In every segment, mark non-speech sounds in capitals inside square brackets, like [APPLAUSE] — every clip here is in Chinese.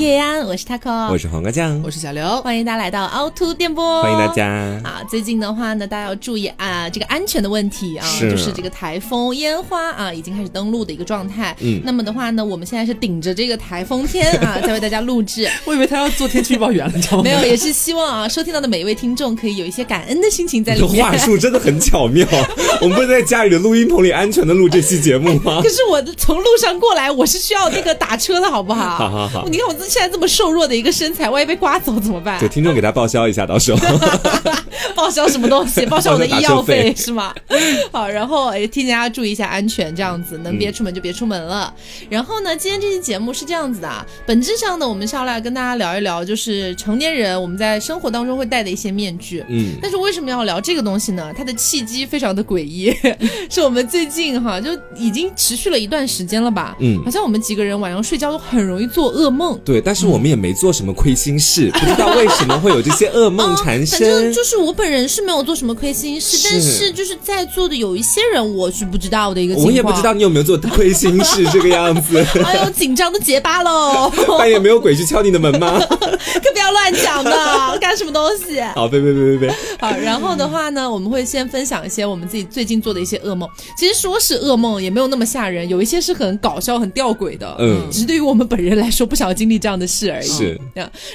叶安，我是 taco，我是黄瓜酱，我是小刘，欢迎大家来到凹凸电波，欢迎大家啊！最近的话呢，大家要注意啊，这个安全的问题啊，就是这个台风烟花啊，已经开始登陆的一个状态。嗯，那么的话呢，我们现在是顶着这个台风天啊，[LAUGHS] 在为大家录制。我以为他要做天气预报员了，你知道吗？没有，也是希望啊，收听到的每一位听众可以有一些感恩的心情在里面。[LAUGHS] 话术真的很巧妙，[LAUGHS] 我们不是在家里的录音棚里安全的录这期节目吗？可是我从路上过来，我是需要那个打车的好不好？好好好，你看我现在这么瘦弱的一个身材，万一被刮走怎么办？对，听众给他报销一下，到时候 [LAUGHS] 报销什么东西？报销我的医药费是吗？[LAUGHS] 好，然后也提醒大家注意一下安全，这样子能别出门就别出门了。然后呢，今天这期节目是这样子的，本质上呢，我们是要来跟大家聊一聊，就是成年人我们在生活当中会戴的一些面具。嗯，但是为什么要聊这个东西呢？它的契机非常的诡异，[LAUGHS] 是我们最近哈就已经持续了一段时间了吧？嗯，好像我们几个人晚上睡觉都很容易做噩梦。对，但是我们也没做什么亏心事，[LAUGHS] 不知道为什么会有这些噩梦缠身。反正就是我本人是没有做什么亏心事，但是就是在座的有一些人我是不知道的一个情况。我也不知道你有没有做亏心事这个样子。[LAUGHS] 哎呦，紧张的结巴喽！[LAUGHS] 半夜没有鬼去敲你的门吗？可不要乱讲的，干什么东西？好，别别别别别。好，然后的话呢，我们会先分享一些我们自己最近做的一些噩梦。其实说是噩梦，也没有那么吓人，有一些是很搞笑、很吊诡的。嗯，只是对于我们本人来说，不想要经历这样的事而已。是。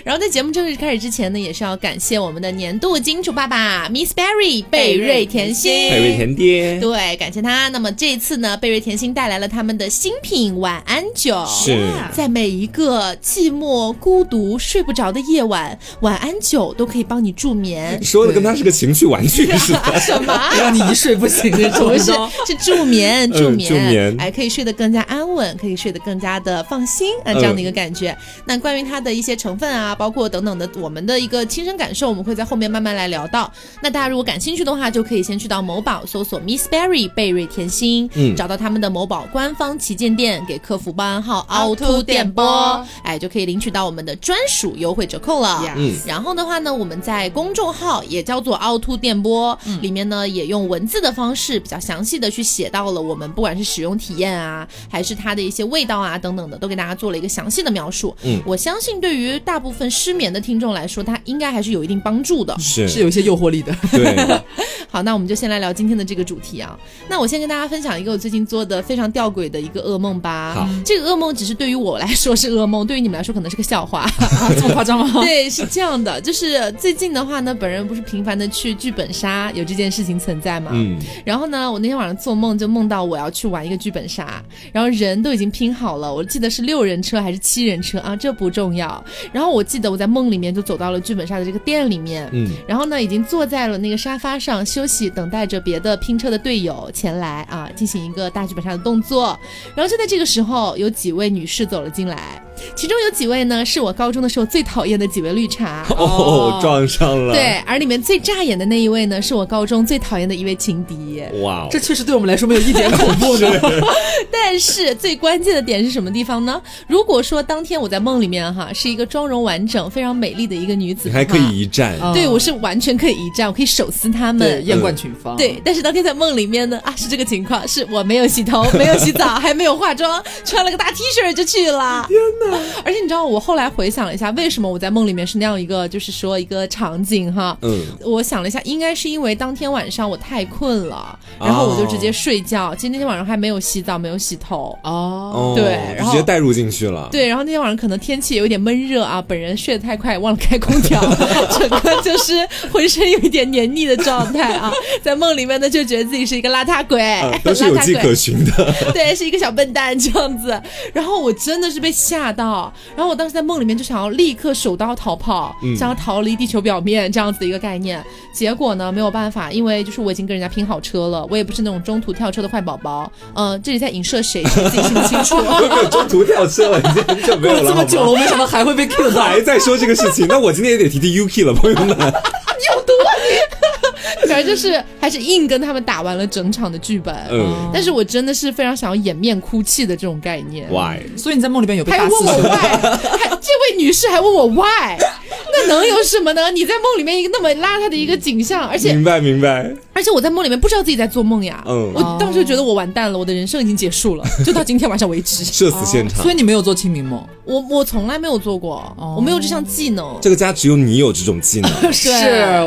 然后在节目正式开始之前呢，也是要感谢我们的年度金主爸爸 Miss Berry 贝瑞甜心，贝瑞甜爹。对，感谢他。那么这一次呢，贝瑞甜心带来了他们的新品晚安酒，是在每一个寂寞、孤独、睡不着的夜晚，晚安酒都可以帮你助眠。说的跟他是个情趣玩具似的。[LAUGHS] 什么？让你一睡不醒那种？是是助眠，助眠，助眠，哎，可以睡得更加安稳，可以睡得更加的放心啊，这样的一个感觉。那关于它的一些成分啊，包括等等的，我们的一个亲身感受，我们会在后面慢慢来聊到。那大家如果感兴趣的话，就可以先去到某宝搜索 Miss Berry 贝瑞甜心，嗯，找到他们的某宝官方旗舰店，给客服报暗号凹凸电波，哎，就可以领取到我们的专属优惠折扣了。嗯，然后的话呢，我们在公众号也叫做凹凸电波，里面呢也用文字的方式比较详细的去写到了我们不管是使用体验啊，还是它的一些味道啊等等的，都给大家做了一个详细的描述。嗯，我相信对于大部分失眠的听众来说，它应该还是有一定帮助的，是是有一些诱惑力的。对，[LAUGHS] 好，那我们就先来聊今天的这个主题啊。那我先跟大家分享一个我最近做的非常吊诡的一个噩梦吧。好，这个噩梦只是对于我来说是噩梦，对于你们来说可能是个笑话。[LAUGHS] 这么夸张吗？[LAUGHS] 对，是这样的，就是最近的话呢，本人不是频繁的去剧本杀，有这件事情存在嘛。嗯。然后呢，我那天晚上做梦就梦到我要去玩一个剧本杀，然后人都已经拼好了，我记得是六人车还是七人车啊？这不重要。然后我记得我在梦里面就走到了剧本杀的这个店里面，嗯，然后呢，已经坐在了那个沙发上休息，等待着别的拼车的队友前来啊，进行一个大剧本杀的动作。然后就在这个时候，有几位女士走了进来。其中有几位呢，是我高中的时候最讨厌的几位绿茶 [LAUGHS] 哦，撞上了。对，而里面最扎眼的那一位呢，是我高中最讨厌的一位情敌。哇，这确实对我们来说没有一点恐怖的。[LAUGHS] 但是最关键的点是什么地方呢？如果说当天我在梦里面哈，是一个妆容完整、非常美丽的一个女子，还可以一战。对，我是完全可以一战，我可以手撕他们，艳冠群芳。对，但是当天在梦里面呢，啊，是这个情况，是我没有洗头，没有洗澡，还没有化妆，穿了个大 T 恤就去了。天哪！[LAUGHS] 而且你知道，我后来回想了一下，为什么我在梦里面是那样一个，就是说一个场景哈。嗯。我想了一下，应该是因为当天晚上我太困了，然后我就直接睡觉。其实那天晚上还没有洗澡，没有洗头。哦。对，然后直接带入进去了。对，然后那天晚上可能天气有点闷热啊，本人睡得太快，忘了开空调，[LAUGHS] 整个就是浑身有一点黏腻的状态啊。[LAUGHS] 在梦里面呢，就觉得自己是一个邋遢鬼，都是有迹可循的。对，是一个小笨蛋这样子。然后我真的是被吓到。然后我当时在梦里面就想要立刻手刀逃跑，想要逃离地球表面这样子的一个概念。结果呢没有办法，因为就是我已经跟人家拼好车了，我也不是那种中途跳车的坏宝宝。嗯，这里在影射谁？自己心里清楚。[LAUGHS] 中途跳车了，已经很久没有了。[LAUGHS] 这么久了，我没想到还会被 Q 到，还在说这个事情。那我今天也得提提 UK 了，朋友们。[LAUGHS] 你有毒啊你！反正就是还是硬跟他们打完了整场的剧本。嗯，但是我真的是非常想要掩面哭泣的这种概念。Why？所以你在梦里边有被还问我 Why？还这位女士还问我 Why？那能有什么呢？你在梦里面一个那么邋遢的一个景象，而且明白明白，而且我在梦里面不知道自己在做梦呀。嗯我当时就觉得我完蛋了，我的人生已经结束了，[LAUGHS] 就到今天晚上为止。社死现场所。以你没有做清明梦，我我从来没有做过，我没有这项技能。这个家只有你有这种技能，[LAUGHS] 是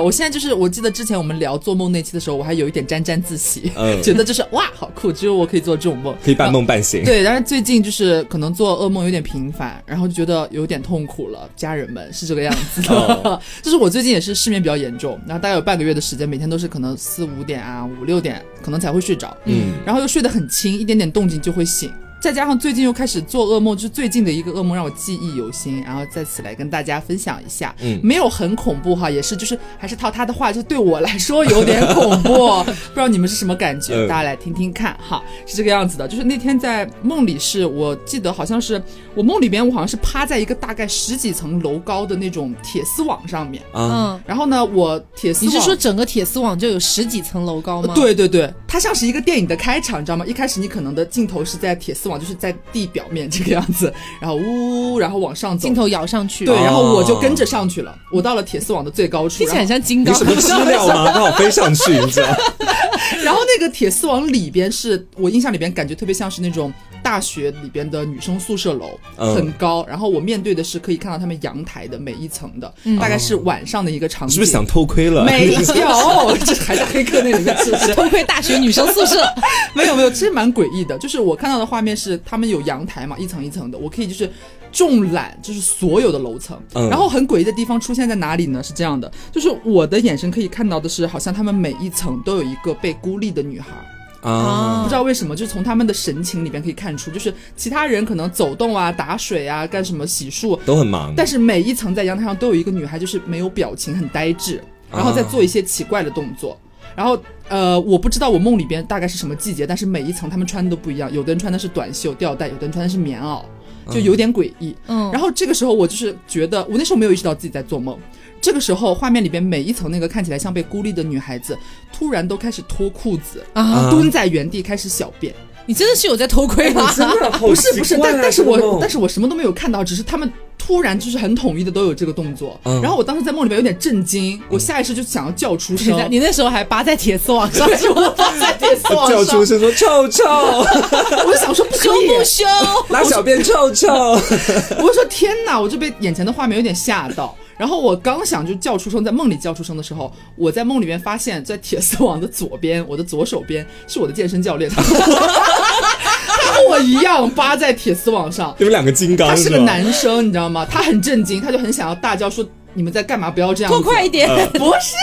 我现在就是，我记得之前我们聊做梦那期的时候，我还有一点沾沾自喜，嗯 [LAUGHS] 觉得就是哇，好酷，只有我可以做这种梦，可以半梦半醒。对，但是最近就是可能做噩梦有点频繁，然后就觉得有点痛苦了。家人们是这个样子的，哦就是我最近也是失眠比较严重，然后大概有半个月的时间，每天都是可能四五点啊、五六点可能才会睡着，嗯，然后又睡得很轻，一点点动静就会醒。再加上最近又开始做噩梦，就是最近的一个噩梦让我记忆犹新，然后在此来跟大家分享一下。嗯没有很恐怖哈，也是就是还是套他的话，就对我来说有点恐怖，[LAUGHS] 不知道你们是什么感觉？嗯大家来听听看哈，是这个样子的。就是那天在梦里是，我记得好像是我梦里边我好像是趴在一个大概十几层楼高的那种铁丝网上面，啊，嗯，然后呢，我铁丝你是说整个铁丝网就有十几层楼高吗？，对对对，它像是一个电影的开场，你知道吗？一开始你可能的镜头是在铁丝网，就是在地表面这个样子，然后呜，然后往上走镜。头摇上去，对，哦然后我就跟着上去了，我到了铁丝网的最高处，听起来很像金刚。你什么资料吗？[LAUGHS] 刚好飞上去，你知道？[LAUGHS] 然后那个铁丝网里边是我印象里边感觉特别像是那种大学里边的女生宿舍楼，嗯很高，然后我面对的是可以看到他们阳台的每一层的，大概是晚上的一个场景。是不是想偷窥了？没有，[LAUGHS] 这还在黑客那里面是不是？偷窥大学女生宿舍，没有没有，其实蛮诡异的。就是我看到的画面是他们有阳台嘛，一层一层的，我可以就是纵览就是所有的楼层。嗯然后很诡异的地方出现在哪里呢？是这样的，就是我的眼神可以看到的是，好像他们每一层都有一个被孤立的女孩。啊，不知道为什么，就是从他们的神情里边可以看出，就是其他人可能走动啊、打水啊、干什么洗漱，都很忙。但是每一层在阳台上都有一个女孩，就是没有表情，很呆滞，然后在做一些奇怪的动作。然后呃，我不知道我梦里边大概是什么季节，但是每一层他们穿的都不一样，有的人穿的是短袖吊带，有的人穿的是棉袄，就有点诡异。嗯，然后这个时候我就是觉得，我那时候没有意识到自己在做梦。这个时候，画面里边每一层那个看起来像被孤立的女孩子，突然都开始脱裤子啊蹲在原地开始小便。你真的是有在偷窥吗？[LAUGHS] 不是不是，但但是我但是是我什么都没有看到，只是他们突然就是很统一的都有这个动作。嗯然后我当时在梦里面有点震惊，我下意识就想要叫出声。你那时候还扒在铁丝网上，对，我扒在铁丝网上，叫出声说臭臭，[LAUGHS] 我就想说不可以，羞不羞？拉小便臭臭。[LAUGHS] 我就说天哪，我就被眼前的画面有点吓到。然后我刚想就叫出声，在梦里叫出声的时候，我在梦里面发现，在铁丝网的左边，我的左手边是我的健身教练，[LAUGHS] 他和我一样扒在铁丝网上，你们两个金刚他是个男生，你知道吗？他很震惊，他就很想要大叫说：“你们在干嘛？不要这样子！”拖快一点！嗯不是，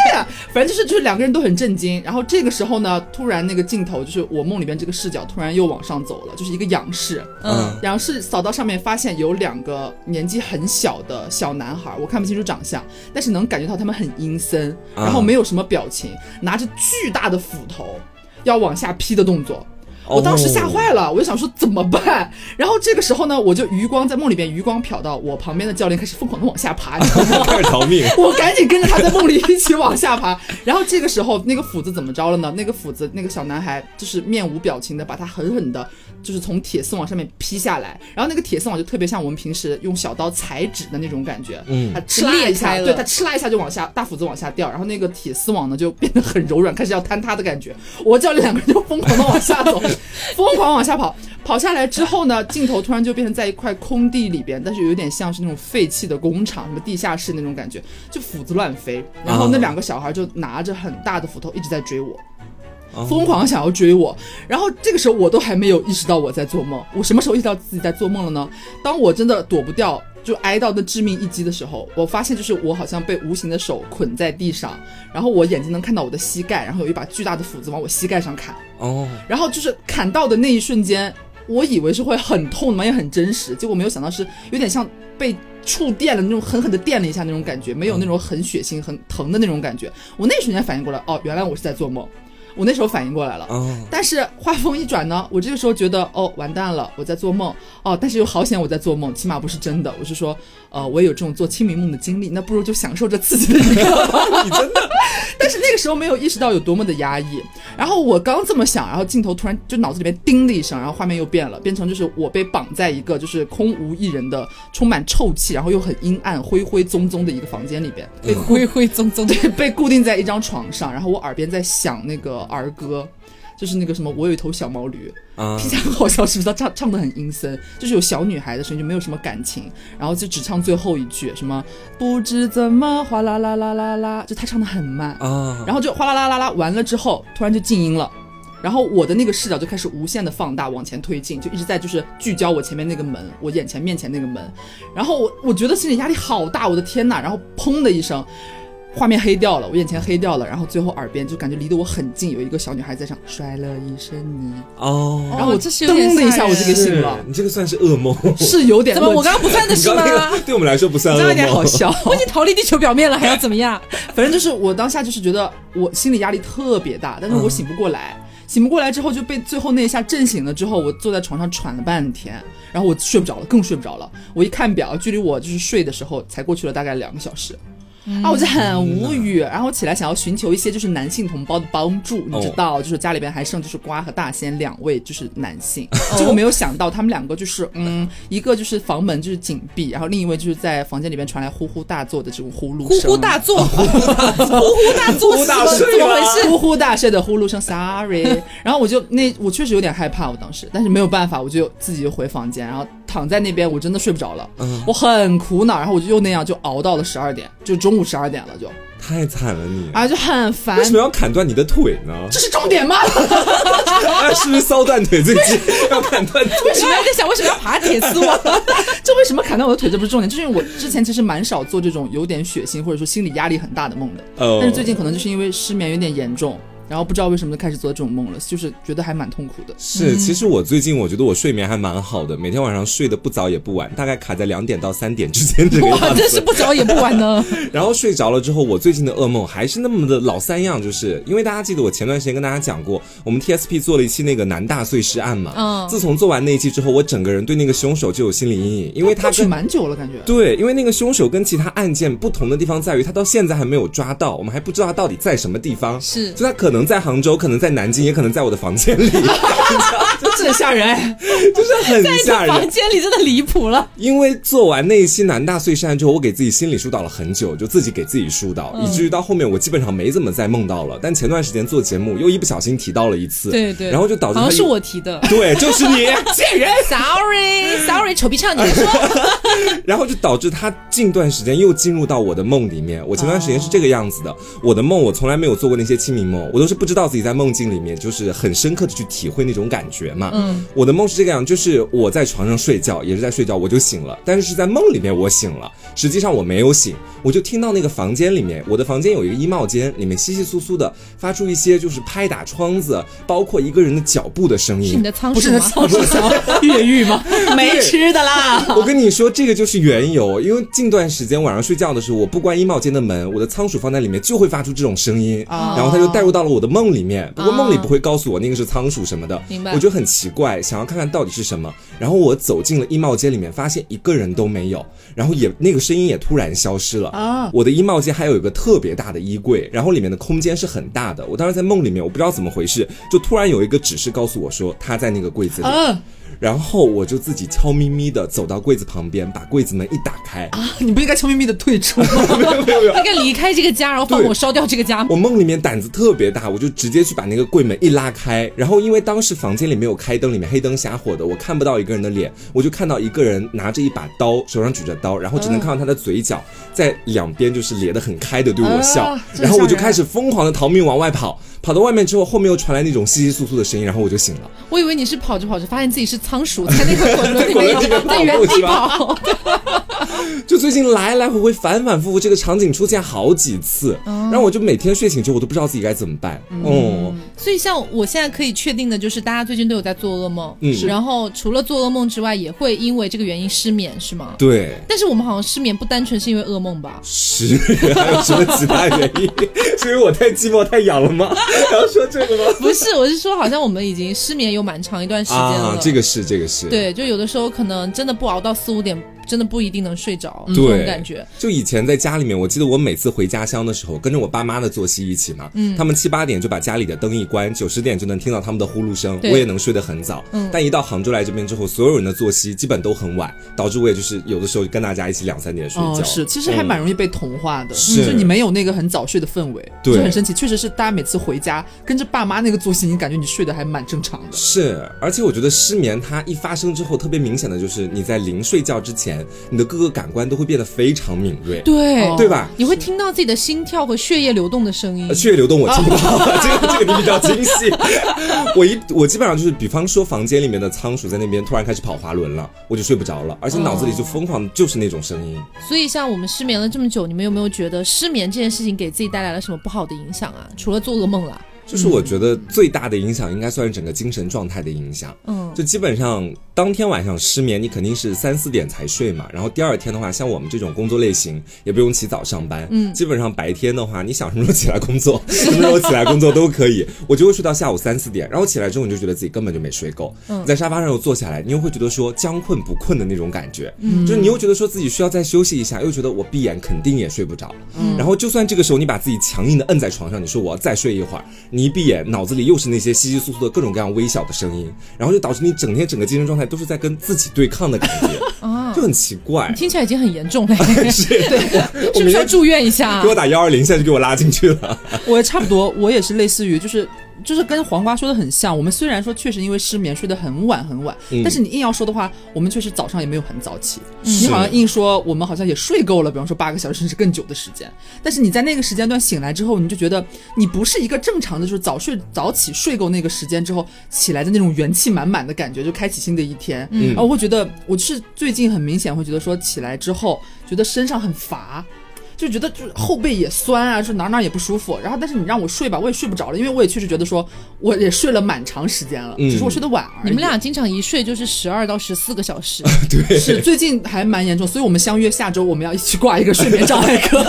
反正就是就是两个人都很震惊。然后这个时候呢，突然那个镜头就是我梦里边这个视角突然又往上走了，就是一个仰视。嗯，仰视扫到上面，发现有两个年纪很小的小男孩，我看不清楚长相，但是能感觉到他们很阴森，啊然后没有什么表情，拿着巨大的斧头要往下劈的动作。我当时吓坏了，我就想说怎么办？然后这个时候呢，我就余光在梦里边余光瞟到我旁边的教练开始疯狂的往下爬，你知道吗？[LAUGHS] 开始逃命。我赶紧跟着他在梦里一起往下爬。然后这个时候，那个斧子怎么着了呢？那个斧子，那个小男孩就是面无表情的把他狠狠的，就是从铁丝网上面劈下来。然后那个铁丝网就特别像我们平时用小刀裁纸的那种感觉，嗯他哧啦一下，对他哧啦一下就往下，大斧子往下掉，然后那个铁丝网呢就变得很柔软，开始要坍塌的感觉。我教练两个人就疯狂的往下走，[LAUGHS] 疯狂往下跑。跑下来之后呢，镜头突然就变成在一块空地里边，但是有点像是那种废弃的工厂，什么地下室那种感觉，就斧子乱飞。然后那两个小孩就拿着很大的斧头一直在追我。疯狂想要追我，然后这个时候我都还没有意识到我在做梦。我什么时候意识到自己在做梦了呢？当我真的躲不掉，就挨到那致命一击的时候，我发现就是我好像被无形的手捆在地上，然后我眼睛能看到我的膝盖，然后有一把巨大的斧子往我膝盖上砍，哦，然后就是砍到的那一瞬间，我以为是会很痛的嘛，也很真实，结果没有想到是有点像被触电了那种狠狠的电了一下那种感觉，没有那种很血腥、很疼的那种感觉。我那一瞬间反应过来，哦，原来我是在做梦。我那时候反应过来了。哦，但是话锋一转呢，我这个时候觉得哦完蛋了，我在做梦哦，但是又好险我在做梦，起码不是真的。我是说，呃，我也有这种做清明梦的经历，那不如就享受这刺激的一刻吧。你真的但是那个时候没有意识到有多么的压抑。然后我刚这么想，然后镜头突然就脑子里面叮的一声，然后画面又变了，变成就是我被绑在一个就是空无一人的、充满臭气，然后又很阴暗、灰灰棕棕的一个房间里边，被灰灰棕棕的。对，被固定在一张床上，然后我耳边在响那个儿歌，就是那个什么，我有一头小毛驴，啊听起来很好笑，是不是？他唱唱的很阴森，就是有小女孩的声音，就没有什么感情，然后就只唱最后一句，什么不知怎么哗啦啦啦啦啦，就他唱的很慢，啊，然后就哗啦啦啦啦完了之后，突然就静音了。然后我的那个视角就开始无限的放大，往前推进，就一直在就是聚焦我前面那个门，我眼前面前那个门。然后我我觉得心理压力好大，我的天呐！然后砰的一声，画面黑掉了，我眼前黑掉了，然后最后耳边就感觉离得我很近，有一个小女孩在唱摔了一身泥，哦，然后我这是有点噔的一下我就给醒了，你这个算是噩梦，是有点怎么？我刚刚不算的是你刚刚那吗个？对我们来说不算噩这样有点好。笑。[LAUGHS] 我已经逃离地球表面了，还要怎么样？反正就是我当下就是觉得我心理压力特别大，但是我醒不过来。醒不过来之后就被最后那一下震醒了之后，我坐在床上喘了半天，然后我睡不着了，更睡不着了。我一看表，距离我就是睡的时候才过去了大概两个小时。啊，我就很无语，然后起来想要寻求一些就是男性同胞的帮助，你知道，就是家里边还剩就是瓜和大仙两位就是男性，结果没有想到他们两个就是嗯，一个就是房门就是紧闭，然后另一位就是在房间里边传来呼呼大作的这种呼噜声，呼呼大作，[LAUGHS] 呼呼大作，呼呼大作，呼呼大睡怎么？回事？呼呼大睡的呼噜声，sorry。然后我就那我确实有点害怕，我当时，但是没有办法，我就自己就回房间，然后躺在那边，我真的睡不着了，嗯我很苦恼，然后我就又那样就熬到了十二点，就中午十二点了就，太惨了你，啊就很烦为。什么要砍断你的腿呢？这是重点吗？啊，[LAUGHS] 是不是骚断腿最近 [LAUGHS] 要砍断腿？为什么要在想为什么要爬铁丝网？[LAUGHS] 这为什么砍断我的腿？这不是重点，就是因为我之前其实蛮少做这种有点血腥或者说心理压力很大的梦的，哦但是最近可能就是因为失眠有点严重，然后不知道为什么就开始做这种梦了，就是觉得还蛮痛苦的。是，其实我最近我觉得我睡眠还蛮好的，每天晚上睡得不早也不晚，大概卡在两点到三点之间这个，样子。真是不早也不晚呢。[LAUGHS] 然后睡着了之后，我最近的噩梦还是那么的老三样，就是因为大家记得我前段时间跟大家讲过，我们 TSP 做了一期那个南大碎尸案嘛。嗯自从做完那一期之后，我整个人对那个凶手就有心理阴影，因为他过蛮久了，感觉。对，因为那个凶手跟其他案件不同的地方在于，他到现在还没有抓到，我们还不知道他到底在什么地方。是就他可能在杭州，可能在南京，也可能在我的房间里，[LAUGHS] 这很吓人。就是很吓人房。间里真的离谱了。因为做完那一期南大碎尸案之后，我给自己心理疏导了很久，就自己给自己疏导，以至于到后面我基本上没怎么再梦到了。但前段时间做节目又一不小心提到了一次，对对，然后就导致他好像是我提的。[LAUGHS] 对，就是你 [LAUGHS] 贱人。Sorry Sorry，丑逼唱，你说。然后就导致他近段时间又进入到我的梦里面。我前段时间是这个样子的，我的梦我从来没有做过那些清明梦，我都是不知道自己在梦境里面就是很深刻的去体会那种感觉嘛。嗯，我的梦是这个样，就是我在床上睡觉，也是在睡觉，我就醒了，但是是在梦里面我醒了，实际上我没有醒，我就听到那个房间里面，我的房间有一个衣帽间，里面稀稀疏疏的发出一些就是拍打窗子，包括一个人的脚步的声音。是你的仓不是那鼠吗？仓鼠想 [LAUGHS] 越狱吗？[LAUGHS] 没吃的啦。[LAUGHS] 我跟你说，这个就是缘由，因为近段时间晚上睡觉的时候，我不关衣帽间的门，我的仓鼠放在里面就会发出这种声音，哦然后它就带入到了我的梦里面。不过梦里不会告诉我那个是仓鼠什么的，明白我就很奇怪，想要看看到底是什么。然后我走进了衣帽间里面，发现一个人都没有，然后也那个声音也突然消失了。啊我的衣帽间还有一个特别大的衣柜，然后里面的空间是很大的。我当时在梦里面，我不知道怎么回事，就突然有一个指示告诉我说他在那个柜子里。嗯然后我就自己悄咪咪的走到柜子旁边，把柜子门一打开。啊，你不应该悄咪咪的退出吗？[LAUGHS] 没有没有没有应，该离开这个家，然后放火烧掉这个家。我梦里面胆子特别大，我就直接去把那个柜门一拉开。然后因为当时房间里没有开灯，里面黑灯瞎火的，我看不到一个人的脸，我就看到一个人拿着一把刀，手上举着刀，然后只能看到他的嘴角在两边就是咧得很开的对我笑。啊然后我就开始疯狂的逃命往外跑，跑到外面之后，后面又传来那种窸窸窣窣的声音，然后我就醒了。我以为你是跑着跑着发现自己是仓鼠，在那个滚轮里面面在原地跑。[LAUGHS] 就最近来来回回反反复复这个场景出现好几次，然后我就每天睡醒之后我都不知道自己该怎么办。哦，所以像我现在可以确定的就是，大家最近都有在做噩梦，嗯然后除了做噩梦之外，也会因为这个原因失眠，是吗？对。但是我们好像失眠不单纯是因为噩梦吧？是，[LAUGHS] 还有什么其他原因？[LAUGHS] 是因为我太寂寞太痒了吗？[LAUGHS] 还要说这个吗？不是，我是说，好像我们已经失眠有蛮长一段时间了。啊，这个是这个是，对，就有的时候可能真的不熬到四五点，真的不一定能睡着，这对种感觉。就以前在家里面，我记得我每次回家乡的时候，跟着我爸妈的作息一起嘛，嗯，他们七八点就把家里的灯一关，九十点就能听到他们的呼噜声，我也能睡得很早。嗯但一到杭州来这边之后，所有人的作息基本都很晚，导致我也就是有的时候跟大家一起两三点睡觉。哦，是，其实还蛮容易被同化的，是就你没有那个很早睡的氛围，对就很神奇。确实是大家每次回家跟着爸妈那个作息，你感觉你睡得还蛮正常的。是，而且我觉得失眠它一发生之后，特别明显的就是你在临睡觉之前，你的各个感官都会变得非常敏锐，对哦对吧？你会听到自己的心跳和血液流动的声音呃。血液流动我听不到，[LAUGHS] 这个这个你比较精细。我一我基本上就是，比方说房间里面的仓鼠在那边突然开始跑滑轮了，我就睡不着了，而且脑子里就疯狂就是那种声音。所以，像我们失眠了这么久，你们有没有觉得失眠这件事情给自己带来了什么不好的影响啊？除了做噩梦了，就是我觉得最大的影响应该算是整个精神状态的影响。嗯，就基本上当天晚上失眠，你肯定是三四点才睡嘛。然后第二天的话，像我们这种工作类型，也不用起早上班，嗯基本上白天的话，你想什么时候起来工作，[LAUGHS] 什么时候起来工作都可以。我就会睡到下午三四点，然后起来之后你就觉得自己根本就没睡够，嗯在沙发上又坐下来，你又会觉得说将困不困的那种感觉，嗯就是你又觉得说自己需要再休息一下，又觉得我闭眼肯定也睡不着。嗯然后就算这个时候你把自己强硬的摁在床上，你说我要再睡一会儿，你一闭眼，脑子里又是那些稀稀疏疏的各种各样微小的声音，然后就导致你整天整个精神状态都是在跟自己对抗的感觉，[LAUGHS] 啊就，很奇怪。听起来已经很严重了，[LAUGHS] 是，对，是不是要住院一下啊给？我打幺二零，现在就给我拉进去了。[LAUGHS] 我也差不多，我也是类似于就是。就是跟黄瓜说的很像，我们虽然说确实因为失眠睡得很晚很晚，嗯但是你硬要说的话，我们确实早上也没有很早起。嗯你好像硬说我们好像也睡够了，比方说八个小时甚至更久的时间，但是你在那个时间段醒来之后，你就觉得你不是一个正常的，就是早睡早起睡够那个时间之后起来的那种元气满满的感觉，就开启新的一天。嗯然后我会觉得，我就是最近很明显会觉得说起来之后，觉得身上很乏。就觉得就是后背也酸啊，就哪哪也不舒服。然后，但是你让我睡吧，我也睡不着了，因为我也确实觉得说，我也睡了蛮长时间了，嗯只是我睡得晚而已。你们俩经常一睡就是十二到十四个小时，[LAUGHS] 对，是最近还蛮严重，所以我们相约下周我们要一起挂一个睡眠障碍科，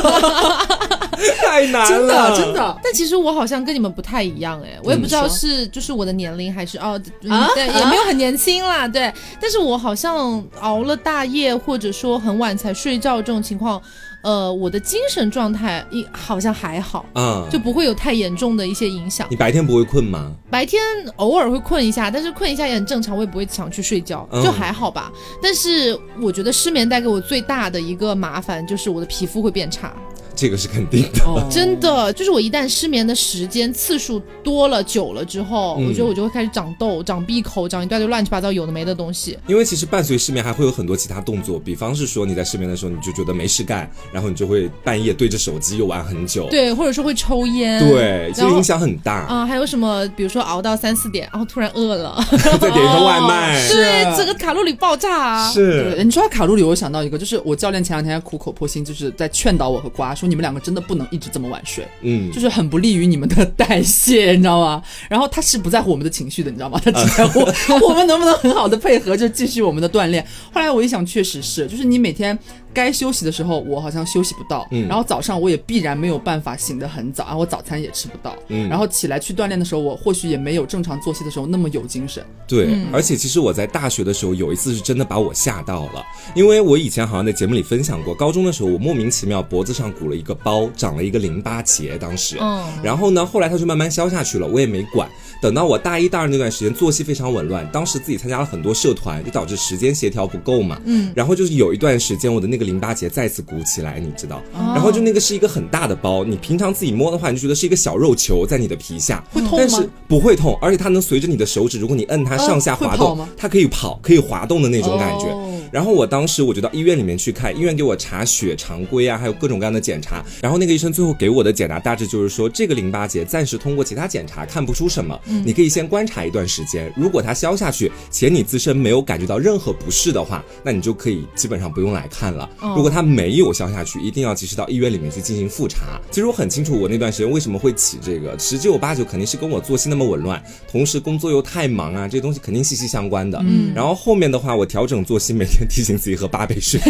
太难真了，的真。的。但其实我好像跟你们不太一样哎，我也不知道是就是我的年龄还是哦，对，也没有很年轻啦，对。但是我好像熬了大夜或者说很晚才睡觉这种情况，呃，我的精神状态一好像还好，嗯，就不会有太严重的一些影响。你白天不会困吗？白天偶尔会困一下，但是困一下也很正常，我也不会想去睡觉，嗯就还好吧。但是我觉得失眠带给我最大的一个麻烦就是我的皮肤会变差。这个是肯定的。哦真的，就是我一旦失眠的时间次数多了、久了之后，嗯我觉得我就会开始长痘、长闭口、长一大堆乱七八糟有的没的东西。因为其实伴随失眠还会有很多其他动作，比方是说你在失眠的时候，你就觉得没事干，然后你就会半夜对着手机又玩很久，对，或者说会抽烟。对，这然后个影响很大。啊、还有什么？比如说熬到三四点，然后突然饿了，[LAUGHS] 再点一份外卖，[LAUGHS] 是对，整个卡路里爆炸啊！是对，你说到卡路里，我想到一个，就是我教练前两天还苦口婆心，就是在劝导我和瓜说，你们两个真的不能一直这么晚睡，嗯，就是很不利于你们的代谢，你知道吗？然后他是不在乎我们的情绪的，你知道吗？他只在乎 [LAUGHS] 我们能不能很好的配合，就继续我们的锻炼。后来我一想，确实是，就是你每天。该休息的时候，我好像休息不到，嗯然后早上我也必然没有办法醒得很早，啊，我早餐也吃不到，嗯然后起来去锻炼的时候，我或许也没有正常作息的时候那么有精神。对，嗯而且其实我在大学的时候有一次是真的把我吓到了，因为我以前好像在节目里分享过，高中的时候我莫名其妙脖子上鼓了一个包，长了一个淋巴结，当时，嗯然后呢，后来它就慢慢消下去了，我也没管。等到我大一、大二那段时间，作息非常紊乱，当时自己参加了很多社团，就导致时间协调不够嘛。嗯，然后就是有一段时间，我的那个淋巴结再次鼓起来，你知道。哦然后就那个是一个很大的包，你平常自己摸的话，你就觉得是一个小肉球在你的皮下，会痛吗但是不会痛，而且它能随着你的手指，如果你摁它上下滑动，它可以跑，可以滑动的那种感觉。哦然后我当时我就到医院里面去看，医院给我查血常规啊，还有各种各样的检查。然后那个医生最后给我的解答大致就是说，这个淋巴结暂时通过其他检查看不出什么，你可以先观察一段时间。如果它消下去，且你自身没有感觉到任何不适的话，那你就可以基本上不用来看了。如果它没有消下去，一定要及时到医院里面去进行复查。其实我很清楚，我那段时间为什么会起这个，十之有八九肯定是跟我作息那么紊乱，同时工作又太忙啊，这东西肯定息息相关的。嗯，然后后面的话，我调整作息，每天提醒自己喝八杯水。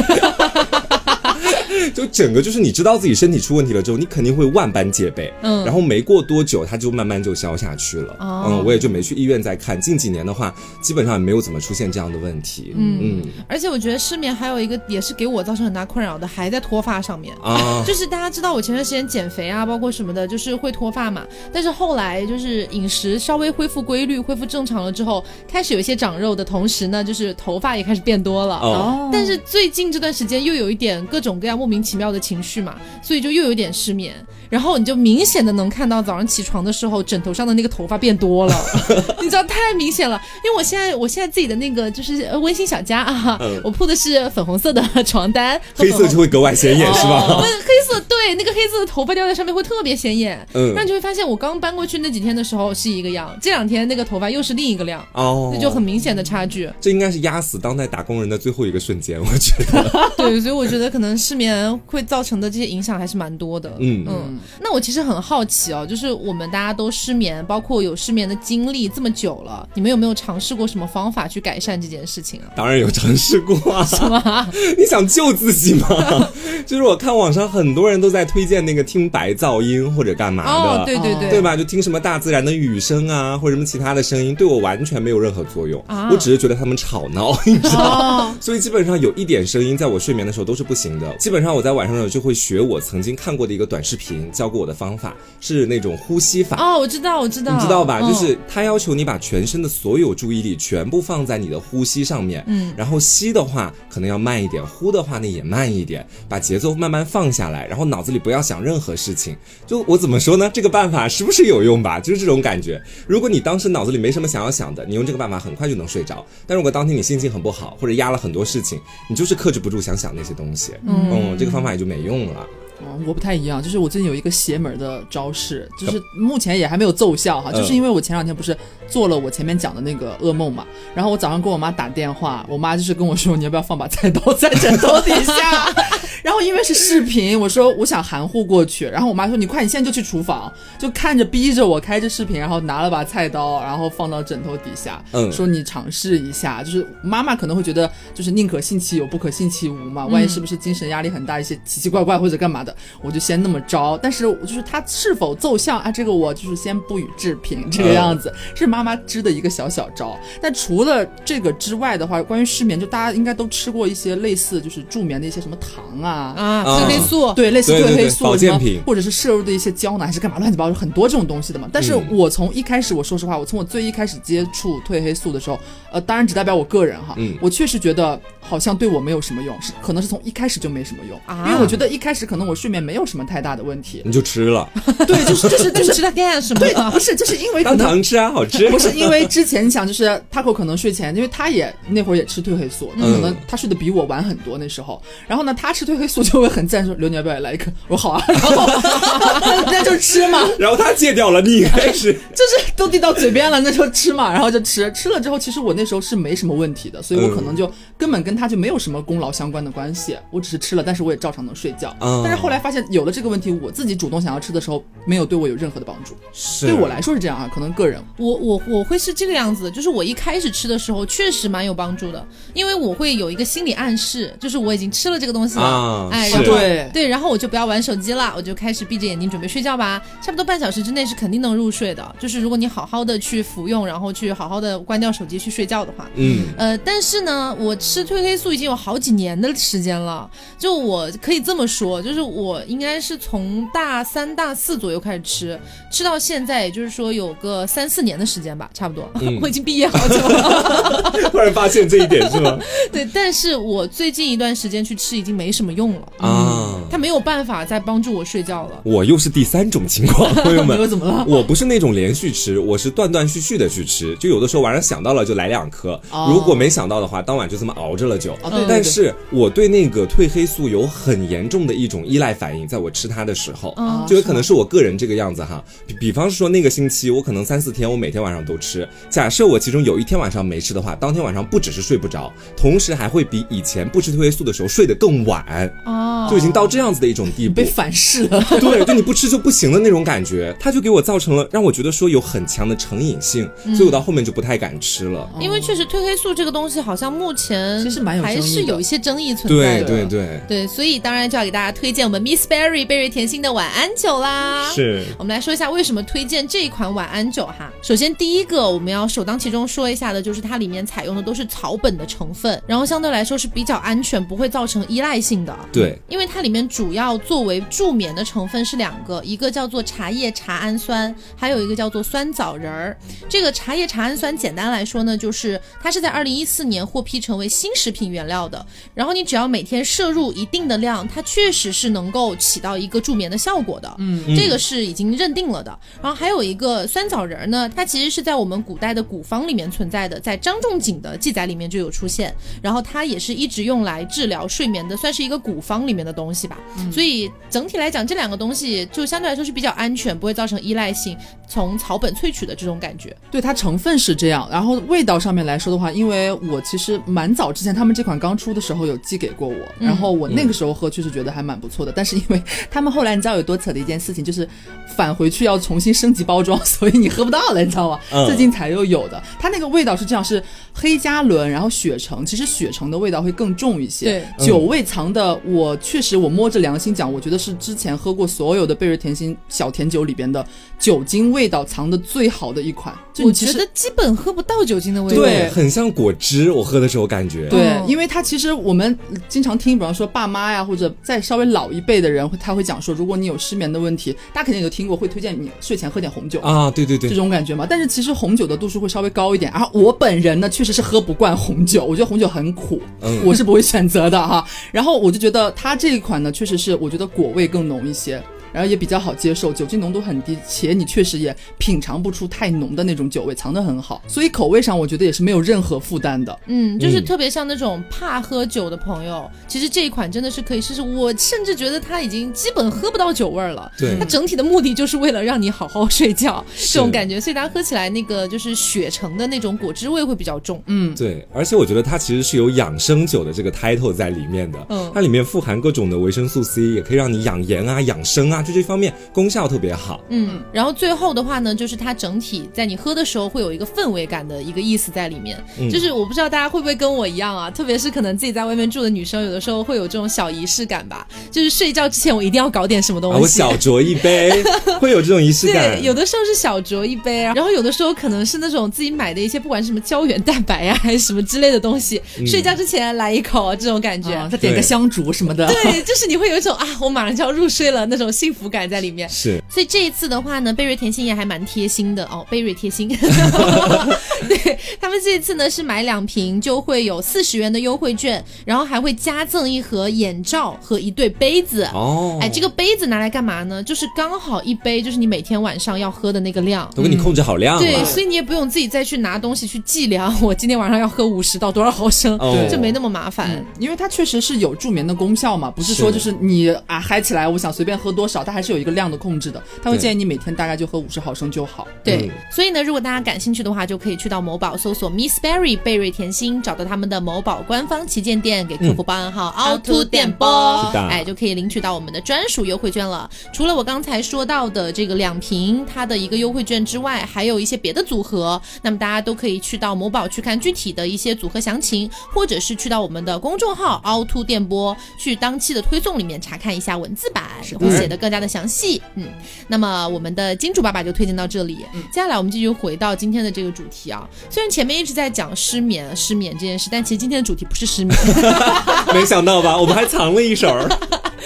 就整个就是你知道自己身体出问题了之后，你肯定会万般戒备。嗯，然后没过多久，它就慢慢就消下去了。哦，嗯，我也就没去医院再看。近几年的话，基本上也没有怎么出现这样的问题。嗯嗯，而且我觉得失眠还有一个也是给我造成很大困扰的，还在脱发上面啊。[LAUGHS] 就是大家知道我前段时间减肥啊，包括什么的，就是会脱发嘛。但是后来就是饮食稍微恢复规律、恢复正常了之后，开始有一些长肉的同时呢，就是头发也开始变多了。哦，但是最近这段时间又有一点各种各样莫名其妙的情绪嘛，所以就又有点失眠。然后你就明显的能看到早上起床的时候，枕头上的那个头发变多了，[LAUGHS] 你知道太明显了。因为我现在我现在自己的那个就是温馨小家啊，我铺的是粉红色的床单，黑色就会格外显眼是吧？黑色对，那个黑色的头发掉在上面会特别显眼。嗯，那你就会发现我刚搬过去那几天的时候是一个样，这两天那个头发又是另一个量哦，那就很明显的差距。这应该是压死当代打工人的最后一个瞬间，我觉得。[LAUGHS] 对，所以我觉得可能失眠会造成的这些影响还是蛮多的。嗯嗯。那我其实很好奇哦，就是我们大家都失眠，包括有失眠的经历这么久了，你们有没有尝试过什么方法去改善这件事情啊？当然有尝试过啊！什么？你想救自己吗？[LAUGHS] 就是我看网上很多人都在推荐那个听白噪音或者干嘛的，对对对，对吧？就听什么大自然的雨声啊，或者什么其他的声音，对我完全没有任何作用。我只是觉得他们吵闹，你知道？所以基本上有一点声音在我睡眠的时候都是不行的。基本上我在晚上的时候就会学我曾经看过的一个短视频，教过我的方法是那种呼吸法。哦，我知道，我知道，你知道吧？就是他要求你把全身的所有注意力全部放在你的呼吸上面，嗯，然后吸的话可能要慢一点，呼的话呢也慢一点，把节奏慢慢放下来，然后脑子里不要想任何事情。就我怎么说呢？这个办法是不是有用吧？[LAUGHS] 就是这种感觉。如果你当时脑子里没什么想要想的，你用这个办法很快就能睡着。但如果当天你心情很不好，或者压了很多事情，你就是克制不住想想那些东西，嗯，这个方法也就没用了。哦，我不太一样，就是我最近有一个邪门的招式，就是目前也还没有奏效哈，就是因为我前两天不是做了我前面讲的那个噩梦嘛，然后我早上跟我妈打电话，我妈就是跟我说你要不要放把菜刀在枕头底下，[LAUGHS] 然后因为是视频，我说我想含糊过去，然后我妈说你快，你现在就去厨房，就看着逼着我开着视频，然后拿了把菜刀，然后放到枕头底下，嗯，说你尝试一下，就是妈妈可能会觉得就是宁可信其有，不可信其无嘛，万一是不是精神压力很大，一些奇奇怪怪或者干嘛。我就先那么着，但是就是它是否奏效啊？这个我就是先不予置评。这个样子是妈妈支的一个小小招。但除了这个之外的话，关于失眠，就大家应该都吃过一些类似就是助眠的一些什么糖啊啊，褪黑素，对，类似褪黑素保健品，或者是摄入的一些胶囊还是干嘛，乱七八糟很多这种东西的嘛。但是我从一开始，我说实话，我从我最一开始接触褪黑素的时候，呃，当然只代表我个人哈，我确实觉得好像对我没有什么用，是可能是从一开始就没什么用，因为我觉得一开始可能我睡眠没有什么太大的问题，你就吃了，[LAUGHS] 对，就是就是就是吃它干什么？对，不是，就是因为当糖吃啊，好吃。不是因为之前你想，就是 Taco 可能睡前，因为他也那会儿也吃褪黑素，那可能他睡得比我晚很多那时候。然后呢，他吃褪黑素就会很赞，说刘你要不要来一颗？我说好啊，然后 [LAUGHS] [LAUGHS] 那就吃嘛。然后他戒掉了，你开始就是都递到嘴边了，那就吃嘛，然后就吃。吃了之后，其实我那时候是没什么问题的，所以我可能就根本跟他就没有什么功劳相关的关系。我只是吃了，但是我也照常能睡觉。但是后来发现有了这个问题，我自己主动想要吃的时候，没有对我有任何的帮助。对我来说是这样啊，可能个人，我我我会是这个样子，就是我一开始吃的时候确实蛮有帮助的，因为我会有一个心理暗示，就是我已经吃了这个东西了，哎，然后对。对，然后我就不要玩手机了，我就开始闭着眼睛准备睡觉吧，差不多半小时之内是肯定能入睡的，就是如果你好好的去服用，然后去好好的关掉手机去睡觉的话，嗯，呃，但是呢，我吃褪黑素已经有好几年的时间了，就我可以这么说，就是我应该是从大三大四左右开始吃，吃到现在，也就是说有个三四年的时间吧，差不多。[LAUGHS] 我已经毕业好久了，[LAUGHS] 突然发现这一点是吗？对，但是我最近一段时间去吃已经没什么用了啊，它没没有办法再帮助我睡觉了。我又是第三种情况，朋友们 [LAUGHS] 又。怎么了？我不是那种连续吃，我是断断续续的去吃，就有的时候晚上想到了就来两颗，哦如果没想到的话，当晚就这么熬着了就。哦，对对对，但是我对那个褪黑素有很严重的一种依赖反应，在我吃它的时候，嗯就有可能是我个人这个样子哈。比比方说那个星期，我可能三四天，我每天晚上都吃。假设我其中有一天晚上没吃的话，当天晚上不只是睡不着，同时还会比以前不吃褪黑素的时候睡得更晚，哦，就已经到这样子的一种地步被。反噬了。[LAUGHS] 对，就你不吃就不行的那种感觉，它就给我造成了让我觉得说有很强的成瘾性，所以我到后面就不太敢吃了。因为确实褪黑素这个东西好像目前其实蛮有还是有一些争议存在对的。对对，对，所以当然就要给大家推荐我们 Miss Berry 贝瑞甜心的晚安酒啦。是我们来说一下为什么推荐这一款晚安酒哈。首先第一个我们要首当其冲说一下的就是它里面采用的都是草本的成分，然后相对来说是比较安全，不会造成依赖性的。对，因为它里面主要作为助眠的成分是两个，一个叫做茶叶茶氨酸，还有一个叫做酸枣仁儿。这个茶叶茶氨酸简单来说呢，就是它是在二零一四年获批成为新食品原料的。然后你只要每天摄入一定的量，它确实是能够起到一个助眠的效果的。嗯，这个是已经认定了的。然后还有一个酸枣仁儿呢，它其实是在我们古代的古方里面存在的，在张仲景的记载里面就有出现。然后它也是一直用来治疗睡眠的，算是一个古方里面的东西吧。所以整体来讲，这两个东西就相对来说是比较安全，不会造成依赖性，从草本萃取的这种感觉。对它成分是这样，然后味道上面来说的话，因为我其实蛮早之前他们这款刚出的时候有寄给过我，嗯。然后我那个时候喝确实觉得还蛮不错的，但是因为他们后来你知道有多扯的一件事情，就是返回去要重新升级包装，所以你喝不到了，你知道吗？嗯。最近才又有的，它那个味道是这样，是黑加仑，然后雪橙，其实雪橙的味道会更重一些，对。酒味藏的，我确实我摸着良心讲，我觉得是之前喝过所有的贝瑞甜心小甜酒里边的酒精味道藏的最好的一款，我觉得基本喝不到酒精的味道。对很像果汁，我喝的时候感觉。对嗯，因为它其实我们经常听，比方说爸妈呀，或者再稍微老一辈的人，会他会讲说，如果你有失眠的问题，大家肯定有听过，会推荐你睡前喝点红酒。啊，对对对这，种感觉嘛，但是其实红酒的度数会稍微高一点，而我本人呢，确实是喝不惯红酒，我觉得红酒很苦，嗯我是不会选择的哈。然后我就觉得它这一款呢，确实是我觉得果味更浓一些，然后也比较好接受，酒精浓度很低，且你确实也品尝不出太浓的那种酒味，藏得很好，所以口味上我觉得也是没有任何负担的。嗯，就是嗯特别像那种怕喝酒的朋友，其实这一款真的是可以试试。我甚至觉得它已经基本喝不到酒味儿了。对它整体的目的就是为了让你好好睡觉，这种感觉，所以它喝起来那个就是雪橙的那种果汁味会比较重。嗯，对，而且我觉得它其实是有养生酒的这个 title 在里面的，嗯它里面富含各种的维生素 C，也可以让你养颜啊、养生啊，就这方面功效特别好。嗯，然后最后的话呢，就是它整体在你喝的时候会有一个氛围感的一个意思在里面。嗯就是我不知道大家会不会跟我一样啊，特别是可能自己在外面住的女生，有的时候会有这种小仪式感吧。就是睡觉之前我一定要搞点什么东啊，西。我小酌一杯，会有这种仪式感。对，有的时候是小酌一杯啊，然后有的时候可能是那种自己买的一些，不管是什么胶原蛋白呀、还是什么之类的东西，嗯睡觉之前来一口这种感觉。啊，再点个香烛什么的。对，[LAUGHS] 就是你会有一种啊，我马上就要入睡了那种幸福感在里面。是，所以这一次的话呢，贝瑞甜心也还蛮贴心的哦，贝瑞贴心。[LAUGHS] 对他们这一次呢是买两瓶就会有四十元的优惠券，然后还会加赠一盒眼罩和一对杯子。哦，哎，这个杯子拿来干嘛呢？就是刚好一杯，就是你每天晚上要喝的那个量。都给你控制好量了。对，所以你也不用自己再去拿东西去计量，我今天晚上要喝五十到多少毫升，哦就没那么麻烦。嗯，因为它确实是有助眠的功效嘛，不是说就是你啊嗨起来，我想随便喝多少，它还是有一个量的控制的。他会建议你每天大概就喝五十毫升就好。对，嗯。所以呢，如果大家感兴趣的话，就可以去到某宝搜索 Miss Berry 贝瑞甜心，找到他们的某宝官方旗舰店，给客服报暗号凹凸电波是，的。哎，就可以领取到我们的专属优惠券了。除了我刚才说到的这个两瓶它的一个优惠券之外，还有一些别的组合，那么大家都可以去到某宝去看具体的一些组合详情，或者是去到我们的公众号凹凸电波去当期的推送里面查看一下文字版，会写的更加的详细。嗯，那么我们的金主爸爸就推荐到这里，接下来我们继续回到今天的这个主题啊。虽然前面一直在讲失眠、失眠这件事，但其实今天的主题不是失眠，[LAUGHS] 没想到吧？我们还藏了一手儿。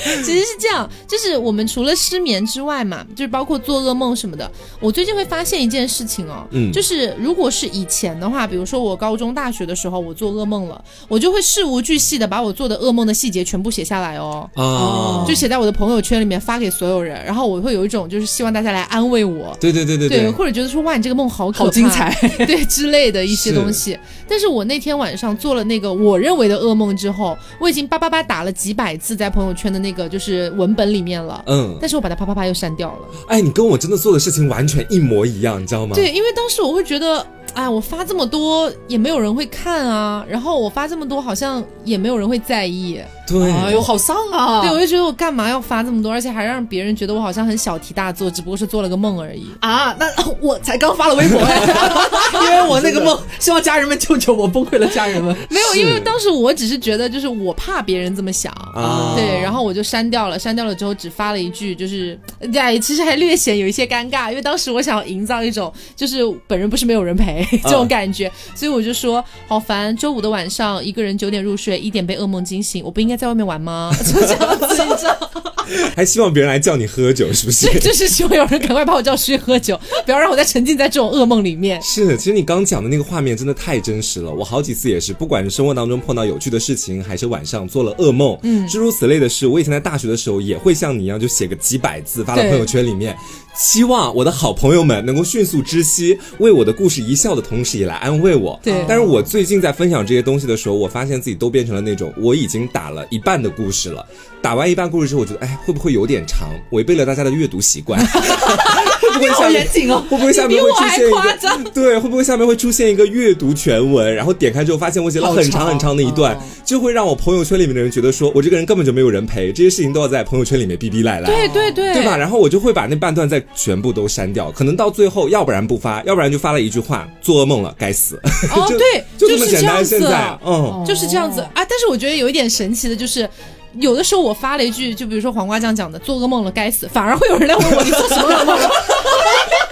[LAUGHS] 其实是这样，就是我们除了失眠之外嘛，就是包括做噩梦什么的。我最近会发现一件事情哦，嗯就是如果是以前的话，比如说我高中、大学的时候，我做噩梦了，我就会事无巨细的把我做的噩梦的细节全部写下来哦。啊，就写在我的朋友圈里面发给所有人，然后我会有一种就是希望大家来安慰我，对对对对对，或者觉得说哇你这个梦好可怕好精彩，对之类的一些东西。但是我那天晚上做了那个我认为的噩梦之后，我已经叭叭叭打了几百字在朋友圈的那个就是文本里面了，嗯，但是我把它啪啪啪又删掉了。哎，你跟我真的做的事情完全一模一样，你知道吗？对，因为当时我会觉得，哎，我发这么多也没有人会看啊，然后我发这么多好像也没有人会在意，对，哎呦，好丧啊！对我就觉得我干嘛要发这么多，而且还让别人觉得我好像很小题大做，只不过是做了个梦而已。啊，那 [LAUGHS] 我才刚发了微博哎，[LAUGHS] 因为我那个梦，[LAUGHS] 希望家人们救救我，崩溃了，家人们。没有，因为当时我只是觉得，就是我怕别人这么想。啊，对，然后我就删掉了，删掉了之后只发了一句，就是，哎，其实还略显有一些尴尬，因为当时我想要营造一种就是本人不是没有人陪这种感觉，所以我就说好烦，周五的晚上一个人九点入睡，一点被噩梦惊醒，我不应该在外面玩吗？[LAUGHS] 就这样子，你知道，[LAUGHS] 还希望别人来叫你喝酒，是不是？对，就是希望有人赶快把我叫出去喝酒，[LAUGHS] 不要让我再沉浸在这种噩梦里面。是，其实你刚讲的那个画面真的太真实了。我好几次也是，不管是生活当中碰到有趣的事情，还是晚上做了噩梦，嗯，诸如此类的事，我以前在大学的时候也会像你一样，就写个几百字发到朋友圈里面，希望我的好朋友们能够迅速知悉，为我的故事一笑的同时，也来安慰我。对但是我最近在分享这些东西的时候，我发现自己都变成了那种我已经打了一半的故事了，打完一半故事之后，我觉得哎，会不会有点长，违背了大家的阅读习惯？[LAUGHS] 会不会下好面严谨哦。会不会下面会出现一个对？会不会下面会出现一个阅读全文？然后点开之后发现我写了很长很长的一段，就会让我朋友圈里面的人觉得说我这个人根本就没有人陪，这些事情都要在朋友圈里面逼逼赖赖。对对对，对吧？？然后我就会把那半段再全部都删掉，可能到最后，要不然不发，要不然就发了一句话：做噩梦了，该死。哦，[LAUGHS] 就对，就这么简单。现在，嗯，就是这样子啊。但是我觉得有一点神奇的就是。有的时候我发了一句，就比如说黄瓜酱讲的“做噩梦了，该死”，反而会有人来问我你做什么噩梦了，[LAUGHS]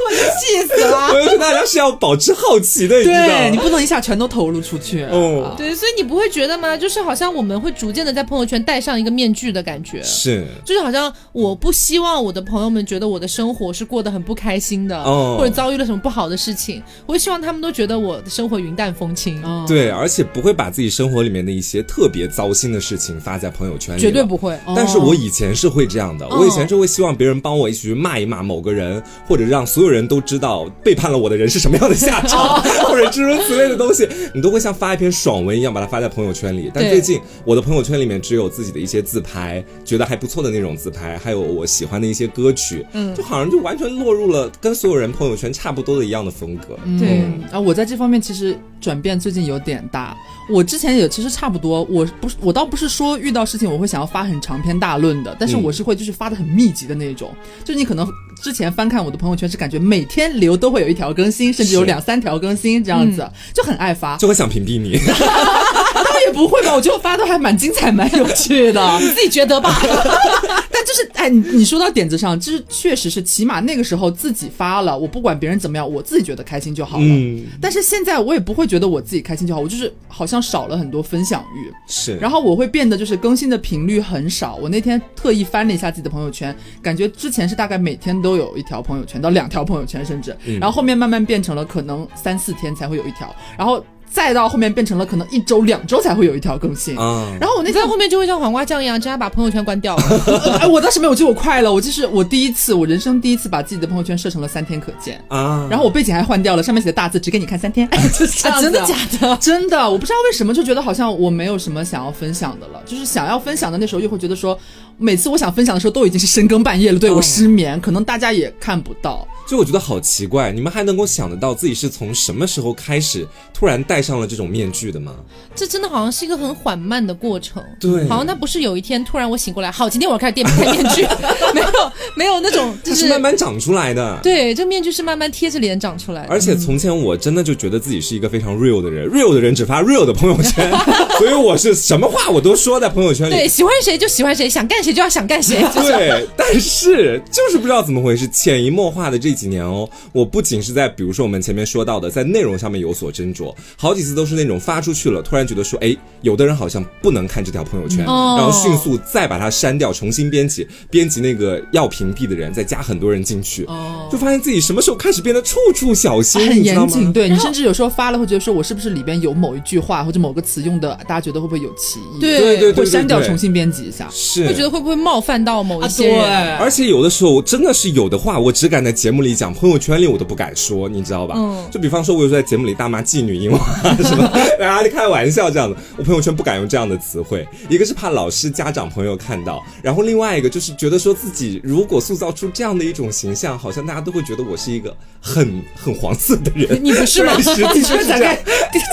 我就气死了。[LAUGHS] 我就觉得大家是要保持好奇的，对你不能一下全都投入出去。哦对，所以你不会觉得吗？就是好像我们会逐渐的在朋友圈戴上一个面具的感觉，是。就是好像我不希望我的朋友们觉得我的生活是过得很不开心的，哦或者遭遇了什么不好的事情，我会希望他们都觉得我的生活云淡风轻。嗯，对，而且不会把自己生活里面的一些特别糟心的事情发在朋友圈里，绝对不。会。但是我以前是会这样的，哦我以前是会希望别人帮我一起去骂一骂某个人，或者让所有人都知道背叛了我的人是什么样的下场，[LAUGHS] 或者诸如此类的东西，你都会像发一篇爽文一样把它发在朋友圈里。但最近我的朋友圈里面只有自己的一些自拍，觉得还不错的那种自拍，还有我喜欢的一些歌曲，嗯，就好像就完全落入了跟所有人朋友圈差不多的一样的风格。对嗯啊，我在这方面其实转变最近有点大。我之前也其实差不多，我不是我倒不是说遇到事情我会想要发很长篇大论的，但是嗯我是会就是发的很密集的那种。就你可能之前翻看我的朋友圈是感觉每天留都会有一条更新，甚至有两三条更新这样子，就很爱发。就会想屏蔽你，倒 [LAUGHS] 也不会吧，我觉得我发的还蛮精彩、蛮有趣的。[LAUGHS] 你自己觉得吧？[LAUGHS] 但就是，哎，你你说到点子上，就是确实是，起码那个时候自己发了，我不管别人怎么样，我自己觉得开心就好了。嗯，但是现在我也不会觉得我自己开心就好，我就是好像少了很多分享欲，是，然后我会变得就是更新的频率很少。我那天特意翻了一下自己的朋友圈，感觉之前是大概每天都有一条朋友圈到两条朋友圈，甚至，嗯然后后面慢慢变成了可能三四天才会有一条，然后再到后面变成了可能一周两周才会有一条更新。啊，然后我那天后面就会像黄瓜酱一样，直接把朋友圈关掉了。[LAUGHS] 哎，我当时没有，我觉得我快了，我就是我第一次，我人生第一次把自己的朋友圈设成了三天可见，啊，然后我背景还换掉了，上面写的大字只给你看三天，就是这样啊，真的假的？真的，我不知道为什么就觉得好像我没有什么想要分享的了，就是想要分享的那时候又会觉得说，每次我想分享的时候都已经是深更半夜了，对、嗯我失眠，可能大家也看不到。就我觉得好奇怪，你们还能够想得到自己是从什么时候开始突然戴上了这种面具的吗？这真的好像是一个很缓慢的过程。对好像它不是有一天突然我醒过来，好，今天我要开始戴戴面具，[LAUGHS] 没有没有那种就它是慢慢长出来的。对，这面具是慢慢贴着脸长出来的。而且从前我真的就觉得自己是一个非常 real 的人，real 的人只发 real 的朋友圈，[LAUGHS] 所以我是什么话我都说在朋友圈里。对，喜欢谁就喜欢谁，想干谁谁就要想干谁。[LAUGHS] 对，但是就是不知道怎么回事，潜移默化的这几年哦，我不仅是在比如说我们前面说到的，在内容上面有所斟酌，好几次都是那种发出去了，突然觉得说，哎，有的人好像不能看这条朋友圈，哦然后迅速再把它删掉，重新编辑，编辑那个要屏蔽的人，再加很多人进去，哦就发现自己什么时候开始变得处处小心，很严谨，对你甚至有时候发了会觉得说，我是不是里边有某一句话或者某个词用的，大家觉得会不会有歧义？对对对对会删掉，重新编辑一下。是会觉得会不会冒犯到某一啊，些人？而且有的时候真的是有的话，我只敢在节目里讲，朋友圈里我都不敢说，你知道吧？嗯就比方说，我有时候在节目里大骂妓女、淫娃什么，大家开玩笑这样的，我朋友圈不敢用这样的词汇。一个是怕老师、家长、朋友看到，然后另外一个就是觉得说自己如果塑造出这样的一种形象，好像大家都会觉得我是一个很 [LAUGHS] 很黄色的人。你不是吗虽然实际就是这样。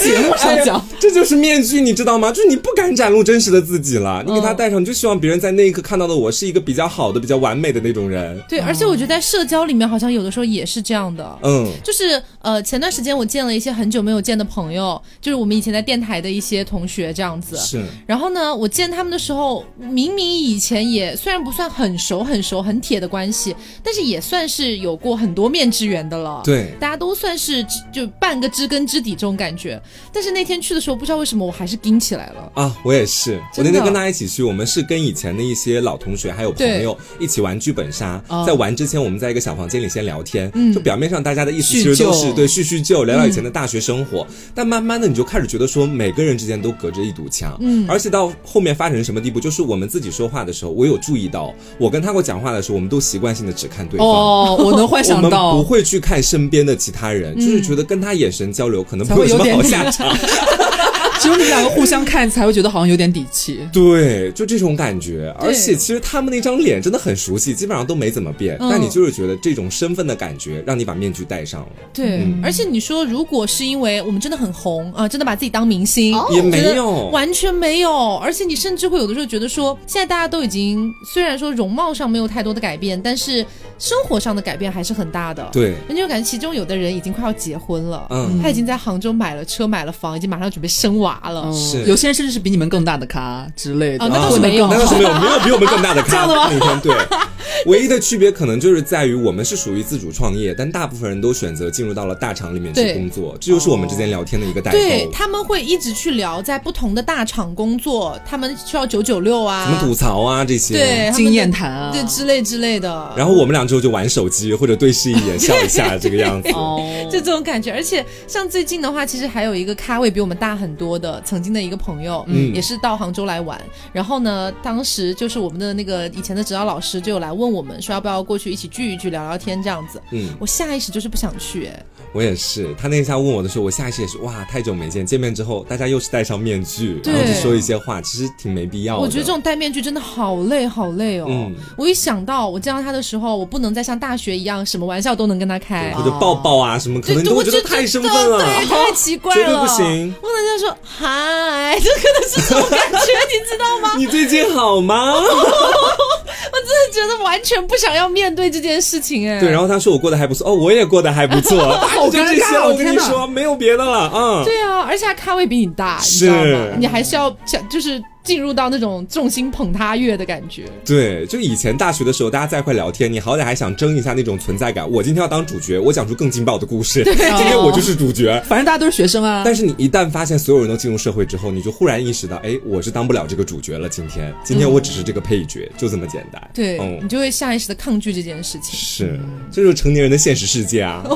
节目上讲，这就是面具，[LAUGHS] 你知道吗？就是你不敢展露真实的自己了，你给嗯他戴上，你就希望别人在那一刻看到的我是一个比较好的、比较完美的那种人。对，而且我觉得在社交里面好像有的时候也是这样的。嗯，就是呃，前段时间我见了一些很久没有见的朋友，就是我们以前在电台的一些同学这样子。是。然后呢，我见他们的时候，明明以前也虽然不算很熟、很熟、很铁的关系，但是也算是有过很多面之缘的了。对大家都算是就半个知根知底这种感觉。但是那天去的时候，不知道为什么我还是盯起来了。啊，我也是。我那天跟大家一起去，我们是跟以前的一些老同学还有朋友一起玩剧本杀。哦在玩之前，我们在一个小房间里先聊天，嗯就表面上大家的意思其实都是对叙叙旧，聊聊以前的大学生活。但慢慢的，你就开始觉得说，每个人之间都隔着一堵墙。嗯而且到后面发展成什么地步，就是我们自己说话的时候，我有注意到，我跟他我讲话的时候，我们都习惯性的只看对方。哦，我能幻我们想到不，会去看身边的其他人，就是觉得跟他眼神交流可能才不会有什么好下场。[LAUGHS] [LAUGHS] 只有你们两个互相看，才会觉得好像有点底气。对，就这种感觉。而且其实他们那张脸真的很熟悉，基本上都没怎么变。嗯但你就是觉得这种身份的感觉，让你把面具戴上了，对，嗯而且你说，如果是因为我们真的很红啊、真的把自己当明星，也没有。完全没有。而且你甚至会有的时候觉得说，现在大家都已经虽然说容貌上没有太多的改变，但是生活上的改变还是很大的。，对，你就感觉其中有的人已经快要结婚了，嗯他已经在杭州买了车、买了房，已经马上准备生娃了。嗯是有些人甚至是比你们更大的咖之类的。哦那倒没有那倒是 [LAUGHS] 没有，没有比我们更大的咖。[LAUGHS] 这样的吗对，[LAUGHS] 唯一的区别可能就是在于我们是属于自主创业，但大部分人都选择进入到了大厂里面去工作，这就是我们之间聊天的一个代沟。对，他们会一直去聊在不同的大厂工作，他们需要九九六啊，什么吐槽啊这些。对经验谈啊，对之类之类的。然后我们俩之后就玩手机或者对视一眼笑一下这个样子。哦，就这种感觉，而且像最近的话，其实还有一个咖位比我们大很多的，曾经的一个朋友，嗯也是到杭州来玩。然后呢，当时就是我们的那个以前的指导老师就有来问我们，说要不要过去一起聚一聚、聊聊天这样子。嗯，我下意识就是不想去，哎，我也是，他那一下问我的时候，我下意识也是哇，太久没见，见面之后大家又是戴上面具，然后就说一些话，其实挺没必要的。我觉得这种戴面具真的好累，好累哦。嗯我一想到我见到他的时候，我不能再像大学一样，什么玩笑都能跟他开。或者抱抱啊什么，可能你都会觉得太生分了。对，太奇怪了，绝对不行不能这样说，嗨，这可能是这种感觉，你知道吗？你最近好吗？[LAUGHS] 我真的觉得完全不想要面对这件事情，哎，对，然后他说我过得还不错，哦，我也过得还不错，[LAUGHS] 好尴尬了。我跟你说，没有别的了，嗯。对啊，而且他咖位比你大，你知道吗？你还是要想，就是进入到那种众星捧他月的感觉。对，就以前大学的时候，大家在一块聊天，你好歹还想争一下那种存在感。我今天要当主角，我讲出更劲爆的故事。对 [LAUGHS] 今天我就是主角。反正大家都是学生啊。但是你一旦发现所有人都进入社会之后，你就忽然意识到，哎，我是当不了这个主角了。今天，今天我只是这个配角，就这么简单。对，嗯你，就会下意识的抗拒这件事情。是，这就是成年人的现实世界啊。[LAUGHS]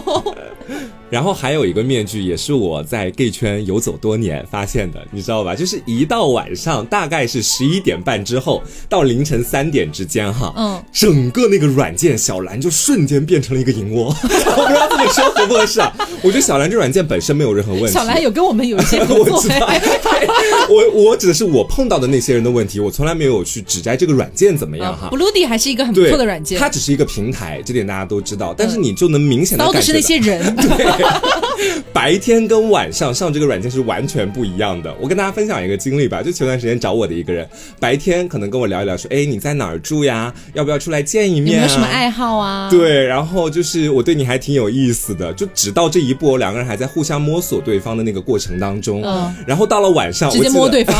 [LAUGHS] 然后还有一个面具，也是我在 gay 圈游走多年发现的，你知道吧？就是一到晚上，大概是十一点半之后到凌晨三点之间，哈，嗯，整个那个软件小蓝就瞬间变成了一个银窝。[LAUGHS] 我不知道这么说合不合适啊？我觉得小蓝这软件本身没有任何问题。小兰有跟我们有一些 [LAUGHS] 合我作知，道，哎 [LAUGHS] 我我指的是我碰到的那些人的问题，我从来没有去指摘这个软件怎么样哈。Blue D 还是一个很不，错的软件。它只是一个平台，这点大家都知道。但是你就能明显的骚的是那些人，对，[LAUGHS] 白天跟晚上上这个软件是完全不一样的。我跟大家分享一个经历吧，就前段时间找我的一个人，白天可能跟我聊一聊，说，哎，你在哪儿住呀？要不要出来见一面、啊？没有什么爱好啊？，对，然后就是我对你还挺有意思的，就只到这一步，两个人还在互相摸索对方的那个过程当中。嗯然后到了晚上，直接摸对方。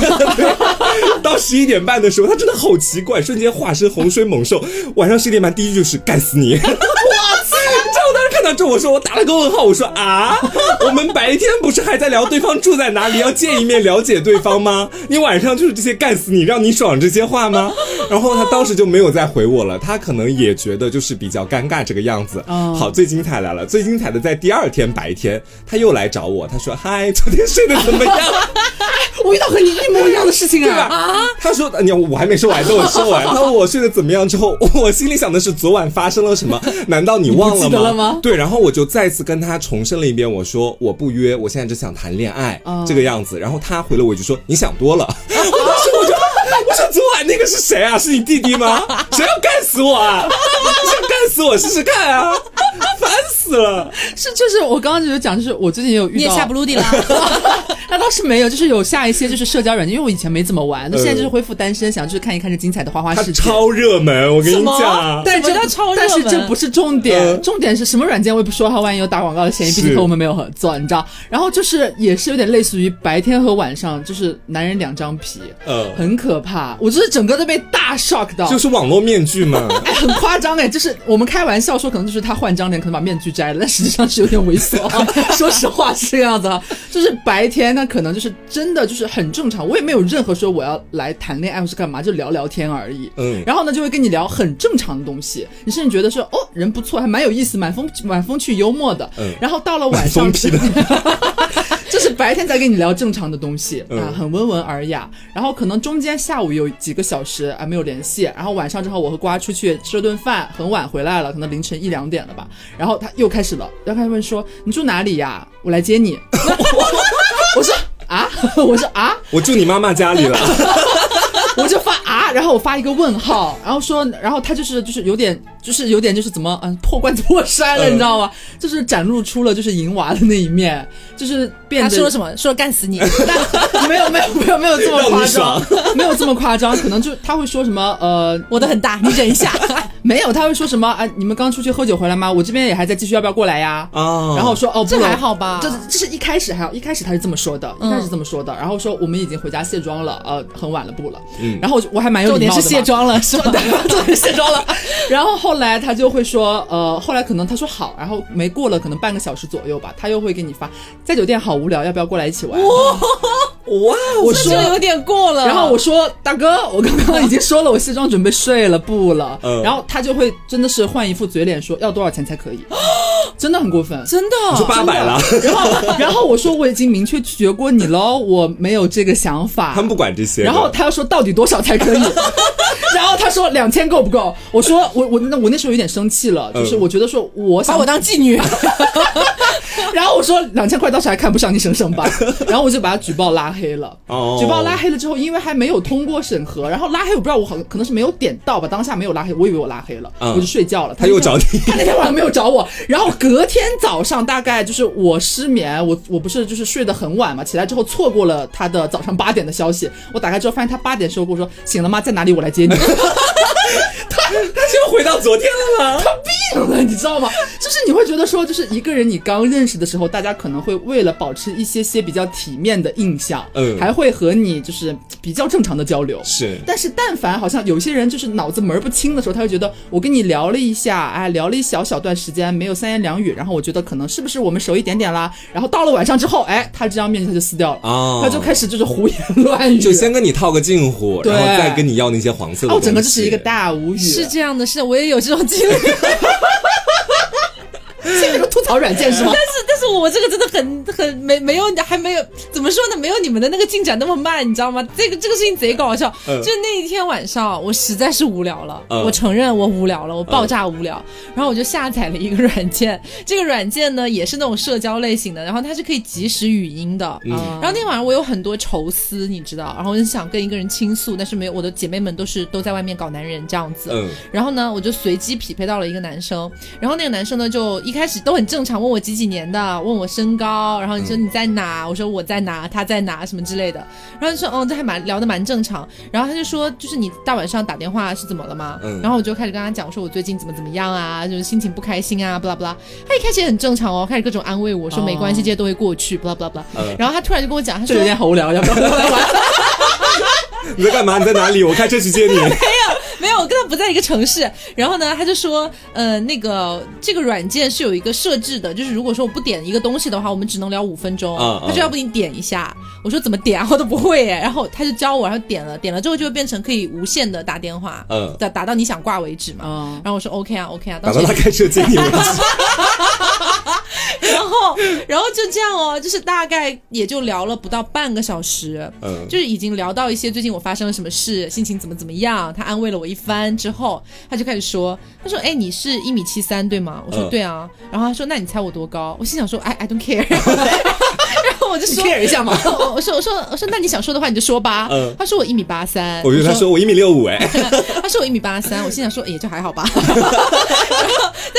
[LAUGHS] 到十一点半的时候，他真的好奇怪，瞬间化身洪水猛兽。晚上十一点半，第一句就是干死你！这我说我打了个问号，我说啊，[LAUGHS] 我们白天不是还在聊对方住在哪里，要见一面了解对方吗？你晚上就是这些干死你，让你爽这些话吗？[LAUGHS] 然后他当时就没有再回我了，他可能也觉得就是比较尴尬这个样子。哦好，最精彩来了，最精彩的在第二天白天，他又来找我，他说嗨，昨天睡得怎么样？[LAUGHS] 我遇到和你一模一样的事情啊？啊！他说：“你我还没说完，等我说完。[LAUGHS] 他问我睡得怎么样之后，我心里想的是昨晚发生了什么？[LAUGHS] 难道你忘了吗对，然后我就再次跟他重申了一遍，我说我不约，我现在只想谈恋爱、哦这个样子。然后他回了我一句说：你想多了。我当时我就我说昨晚那个是谁啊？是你弟弟吗？谁要干死我啊？[LAUGHS] 你想干死我试试看啊？[LAUGHS] 烦死了！是就是我刚刚就是讲，就是我最近也有遇到，你也下不撸地了，[LAUGHS] 那倒是没有，就是有下一些就是社交软件，因为我以前没怎么玩，那嗯现在就是恢复单身，想就是看一看这精彩的花花世界。超热门，我跟你讲。但这什么叫超热门但是这不是重点，嗯重点是什么软件我也不说，它万一有打广告的嫌疑，毕竟和我们没有合作，你知道。然后就是也是有点类似于白天和晚上，就是男人两张皮，嗯，很可怕。我就是整个都被大 shock 到，就是网络面具嘛。哎，很夸张哎，就是我们开玩笑说，可能就是他换张脸，可能把面具摘了，但实际上是有点猥琐、啊。[LAUGHS] 说实话是这个样子啊，就是白天那可能就是真的就是很正常，我也没有任何说我要来谈恋爱或是干嘛，就聊聊天而已。嗯然后呢就会跟你聊很正常的东西，你甚至觉得说哦人不错，还蛮有意思，蛮风蛮风趣幽默的。嗯然后到了晚上 [LAUGHS] 就是白天在跟你聊正常的东西、嗯啊，很温文尔雅。然后可能中间下午有几个小时啊没有联系，然后晚上之后我和瓜出去吃了顿饭，很晚回来了，可能凌晨一两点了吧。然后他又开始了，要开始问说你住哪里呀？我来接你。[LAUGHS] 我说啊，我说 [LAUGHS] 啊，我住你妈妈家里了。[LAUGHS] 我就发啊，然后我发一个问号，然后说，然后他就是就是有点就是有点就是怎么嗯破罐子破摔了，嗯你知道吗？就是展露出了就是淫娃的那一面，就是变得他说了什么？说干死你！[LAUGHS] 没有没有没有没有这么夸张，没有这么夸张，可能就他会说什么呃，我的很大，你忍一下。没有，他会说什么啊？你们刚出去喝酒回来吗？我这边也还在继续，要不要过来呀？啊 [LAUGHS] 然后说哦，不这还好吧这这是一开始还好，一开始他是这么说的，一开始嗯这么说的，然后说我们已经回家卸妆了，呃，很晚了，不了。嗯然后我就我还蛮有重点是礼貌的嘛卸妆了，[LAUGHS] 是吧？重点 [LAUGHS] 卸妆了。然后后来他就会说，呃，后来可能他说好，然后没过了可能半个小时左右吧，他又会给你发，在酒店好无聊，要不要过来一起玩？哇，我说有点过了。然后我说大哥，我刚刚已经说了，我卸妆准备睡了，不了。嗯然后他就会真的是换一副嘴脸说要多少钱才可以，[GASPS] 真的很过分。真的，你说八百了，[LAUGHS] 然后，然后我说我已经明确拒绝过你喽，我没有这个想法。他们不管这些。然后他又说到底多少才可以？[LAUGHS] 然后他说两千够不够？我说 [LAUGHS] 我我那我那时候有点生气了，就是嗯我觉得说我想把我当妓女。然后我说两千块倒是还看不上，你省省吧。然后我就把他举报拉黑了。哦举报拉黑了之后，因为还没有通过审核，然后拉黑我不知道我好像可能是没有点到吧，当下没有拉黑，我以为我拉黑了，嗯我就睡觉了。他又找你他那天晚上没有找我，然后隔天早上大概就是我失眠，我我不是就是睡得很晚嘛，起来之后错过了他的早上八点的消息，我打开之后发现他八点时候跟我说醒了吗？在哪里？我来接你。[LAUGHS] [LAUGHS] 他他就回到昨天了吗？他病了，你知道吗？就是你会觉得说，就是一个人你刚认识的时候，大家可能会为了保持一些些比较体面的印象，嗯还会和你就是比较正常的交流。是，但是，但凡好像有些人就是脑子门儿不清的时候，他会觉得我跟你聊了一下，哎，聊了一小小段时间，没有三言两语，然后我觉得可能是不是我们熟一点点啦？然后到了晚上之后，哎，他这张面具他就撕掉了，哦他就开始就是胡言乱语，就先跟你套个近乎，然后再跟你要那些黄色的哦，整个就是一个大无语，是这样的，是，我也有这种经历。现在个吐槽软件是吗？但是，但是我这个真的很很没没有还没有怎么说呢？没有你们的那个进展那么慢，你知道吗？这个这个事情贼搞笑。嗯就那一天晚上，我实在是无聊了，嗯我承认我无聊了，我爆炸无聊。然后我就下载了一个软件，这个软件呢也是那种社交类型的，然后它是可以即时语音的。嗯然后那天晚上我有很多愁思，你知道，然后我就想跟一个人倾诉，但是没有，我的姐妹们都是都在外面搞男人这样子。嗯然后呢，我就随机匹配到了一个男生，然后那个男生呢，就一开始都很正常，问我几几年的，啊，问我身高，然后你说你在哪，我说我在哪，他在哪，什么之类的，然后就说哦，这还蛮聊得蛮正常，然后他就说就是你大晚上打电话是怎么了吗？嗯然后我就开始跟他讲，我说我最近怎么怎么样啊，就是心情不开心啊，不啦不啦，他一开始也很正常哦，开始各种安慰我说哦没关系，这些都会过去，不啦不啦不啦，嗯然后他突然就跟我讲，他说这有点好无聊，要不要过来玩？你 [LAUGHS] 在干嘛？你在哪里？我开车去接你。没有，[LAUGHS] 我跟他不在一个城市。然后呢，他就说，呃，那个这个软件是有一个设置的，就是如果说我不点一个东西的话，我们只能聊五分钟。他说要不你点一下，我说怎么点啊，我都不会耶。[LAUGHS] 然后他就教我，然后点了，点了之后就会变成可以无限的打电话，嗯打打到你想挂为止嘛。嗯，然后我说 OK 啊，OK 啊，打到他开车接你为止。[LAUGHS] [LAUGHS] 然后然后就这样哦，就是大概也就聊了不到半个小时，嗯，就是已经聊到一些最近我发生了什么事，心情怎么怎么样，他安慰了我一番之后，他就开始说，他说，哎，你是一米七三对吗？我说嗯对啊，然后他说，那你猜我多高？我心想说，哎，I don't care，[LAUGHS] 然后我就说。care 一下嘛。[LAUGHS] 我我说我说我说，那你想说的话你就说吧。嗯他说我一米八三，我觉得他说我一米六五，哎，他说我一米八三，我心想说也就还好吧。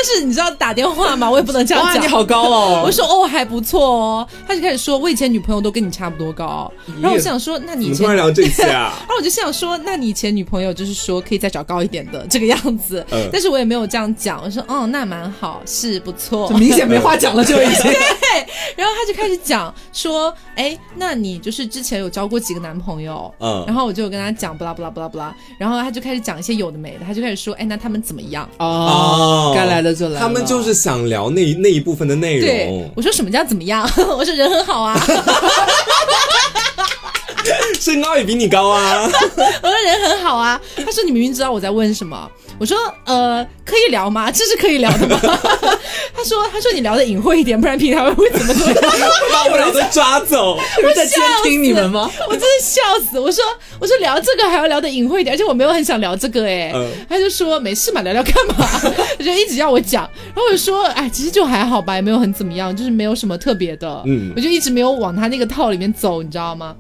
但是你知道打电话嘛，我也不能这样，讲。你好高哦！[LAUGHS] 我说哦还不错哦，他就开始说我以前女朋友都跟你差不多高，然后我想说那你突然聊这些啊？[LAUGHS] 然后我就想说，那你以前女朋友就是说可以再找高一点的这个样子，嗯但是我也没有这样讲。我说，哦，那蛮好，是不错就。明显没话讲了，就已经。[LAUGHS] 对然后他就开始讲说，哎，那你就是之前有交过几个男朋友？嗯然后我就跟他讲，不啦不啦不啦不啦，然后他就开始讲一些有的没的，他就开始说，哎，那他们怎么样？哦，该来的就来了。他们就是想聊那那一部分的内对容，，我说什么叫怎么样？[LAUGHS] 我说人很好啊，[LAUGHS] 身高也比你高啊。[LAUGHS] 我说人很好啊。他说你明明知道我在问什么。我说呃，可以聊吗？这是可以聊的吗？[LAUGHS] 他说他说你聊的隐晦一点，不然平常会怎么怎么样。[LAUGHS] 把我聊的抓走。[LAUGHS] 是在监听你们吗？我真的笑死！我说我说聊这个还要聊的隐晦一点，而且我没有很想聊这个哎、嗯他就说没事嘛，聊聊干嘛？他就一直要我讲，然后我就说哎，其实就还好吧，也没有很怎么样，就是没有什么特别的。嗯我就一直没有往他那个套里面走，你知道吗？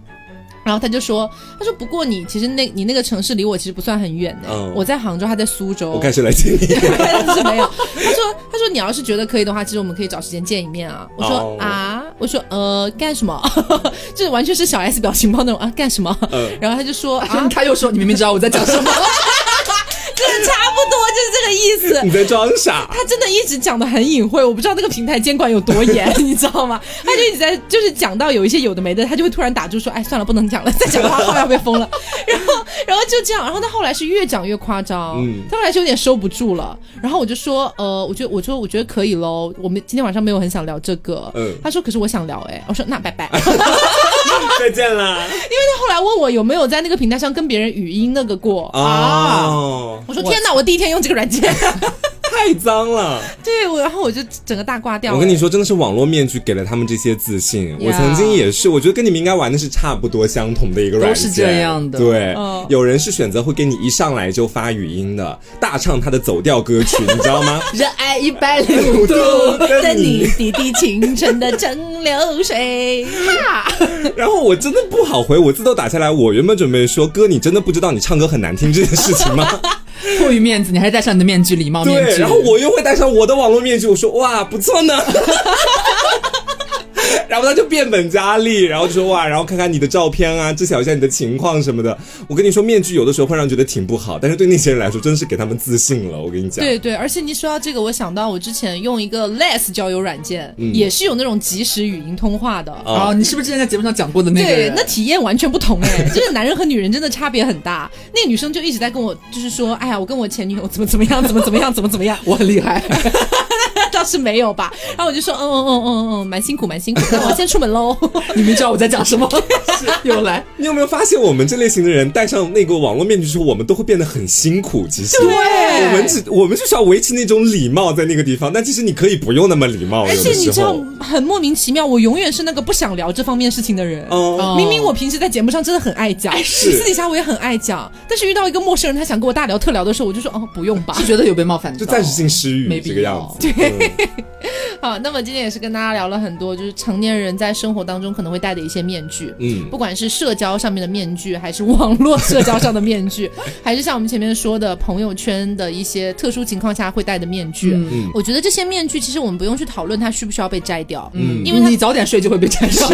然后他就说：“他说不过你其实那你那个城市离我其实不算很远呢、嗯我在杭州，他在苏州。我开始来接你。但是没有。他说：“他说你要是觉得可以的话，其实我们可以找时间见一面啊。”我说：“哦啊，我说呃干什么？[LAUGHS] 就是完全是小 S 表情包那种啊干什么？嗯然后他就说 [LAUGHS] 啊，他又说：“你明明知道我在讲什么。[LAUGHS] 真 [LAUGHS] 的差不多就是这个意思。[LAUGHS] ”你在装傻。他真的一直讲的很隐晦，我不知道那个平台监管有多严，[LAUGHS] 你知道吗？他就一直在就是讲到有一些有的没的，他就会突然打住说：“哎，算了，不能讲了，再讲的话后面要被封了。”然后，然后就这样，然后他后来是越讲越夸张，嗯他后来是有点收不住了。然后我就说：“呃，我觉得，我说，我觉得可以喽。我们今天晚上没有很想聊这个。”嗯他说：“可是我想聊。”哎，我说：“那拜拜。”再见啦。他后来问我有没有在那个平台上跟别人语音那个过啊？哦，我说：“天哪，我第一天用这个软件。[LAUGHS] ”太脏了。对，我然后我就整个大挂掉。我跟你说，真的是网络面具给了他们这些自信。我曾经也是，我觉得跟你们应该玩的是差不多相同的一个软件，都是这样的对，哦有人是选择会给你一上来就发语音的，大唱他的走调歌曲，[LAUGHS] 你知道吗？热爱一百零五度，的你滴滴清晨的蒸馏水。哈 [LAUGHS] 然后我真的不好回，我字都打下来。我原本准备说，哥，你真的不知道你唱歌很难听这件事情吗？[LAUGHS] 过于面子，你还是戴上你的面具，礼貌面，具。然后我又会戴上我的网络面具，我说哇，不错呢。[LAUGHS] 然后他就变本加厉，然后就说哇，然后看看你的照片啊，知晓一下你的情况什么的。我跟你说，面具有的时候会让人觉得挺不好，但是对那些人来说，真的是给他们自信了。我跟你讲，对对，而且你说到这个，我想到我之前用一个 Less 交友软件，嗯也是有那种即时语音通话的。哦哦，你是不是之前在节目上讲过的那个对人？，那体验完全不同哎，就是男人和女人真的差别很大。那个女生就一直在跟我，就是说，哎呀，我跟我前女友怎么怎么样，怎么怎么样，怎么怎么样，[LAUGHS] 我很厉害。倒是没有吧。然后我就说，嗯嗯嗯嗯嗯，蛮辛苦，蛮辛苦，那我先出门喽。[LAUGHS] 你们知道我在讲什么？[LAUGHS] 又来，你有没有发现，我们这类型的人戴上那个网络面具之后，我们都会变得很辛苦。其实，对我们只我们就是要维持那种礼貌在那个地方，但其实你可以不用那么礼貌。而且你知道，很莫名其妙，我永远是那个不想聊这方面事情的人。哦，明明我平时在节目上真的很爱讲，是私底下我也很爱讲，但是遇到一个陌生人，他想跟我大聊特聊的时候，我就说哦，不用吧是。觉得有被冒犯，就暂时性失语没必这个样要子。对，[LAUGHS] 好，那么今天也是跟大家聊了很多，就是成年人在生活当中可能会戴的一些面具。嗯，不管是社交上面的面具，还是网络社交上的面具，[LAUGHS] 还是像我们前面说的朋友圈的一些特殊情况下会戴的面具，嗯嗯我觉得这些面具其实我们不用去讨论它需不需要被摘掉，嗯，因为你早点睡就会被摘掉，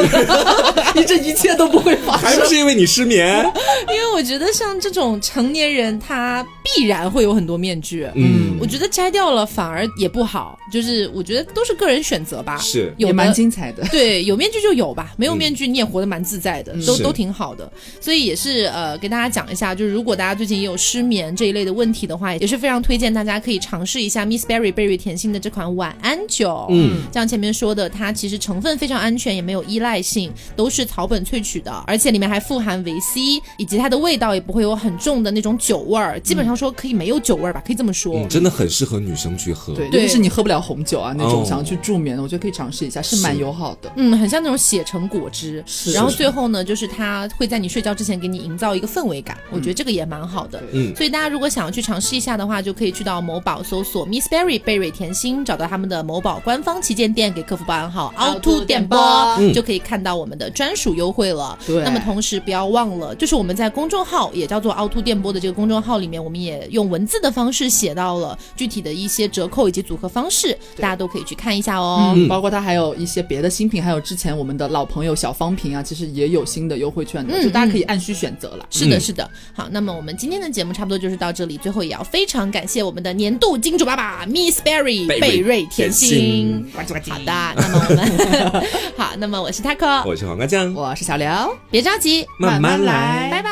你 [LAUGHS] 这一切都不会发生还不。是因为你失眠？因为我觉得像这种成年人，他必然会有很多面具。嗯，我觉得摘掉了反而也不好，就是我觉得都是个人选择吧。是有也蛮精彩的。对，有面具就有吧，没有面具你也活得蛮自在的，都都挺好的。所以也是呃，给大家讲一下，就是如果大家最近也有失眠这一类的问题的话，也是非常推荐大家可以尝试一下 Miss Berry 贝瑞甜心的这款晚安酒。嗯，像前面说的，它其实成分非常安全，也没有依赖性，都是草本萃取的，而且里面还富含维 C，以及它的味道也不会有很重的那种酒味儿，基本上说可以没有酒味儿吧，可以这么说。嗯，真的很适合女生去喝。对，对尤其是你喝不了红酒啊那种，哦想要去助眠的，我觉得可以尝试一下，是蛮友好的。嗯，很像那种写成果汁，然后最后呢，就是它会在你睡觉之前给你营造一个氛围感，我觉得这个也蛮好的。嗯。所以大家如果想要去尝试一下的话，就可以去到某宝搜索 Miss Berry 贝瑞甜心，找到他们的某宝官方旗舰店，给客服报暗号凹凸电波，嗯。就可以看到我们的专属优惠了。对。那么同时不要忘了，就是我们在公众号也叫做凹凸电波的这个公众号里面，我们也用文字的方式写到了具体的一些折扣以及组合方式，大家都可以去看一下哦。嗯，包括它还有一些别的新品，还有之前我们的老朋友小方瓶啊，其实也有新的优惠券的，嗯就大家可以按需选择了。是的，嗯是的。好，那么我们今天的节目差不多就是到这里，最后也要非常感谢我们的年度金主爸爸 Miss Berry 贝瑞甜甜心心。好的，那么我们 [LAUGHS] 好，那么我是 Taco，我是黄瓜酱，我是小刘，别着急，慢慢来。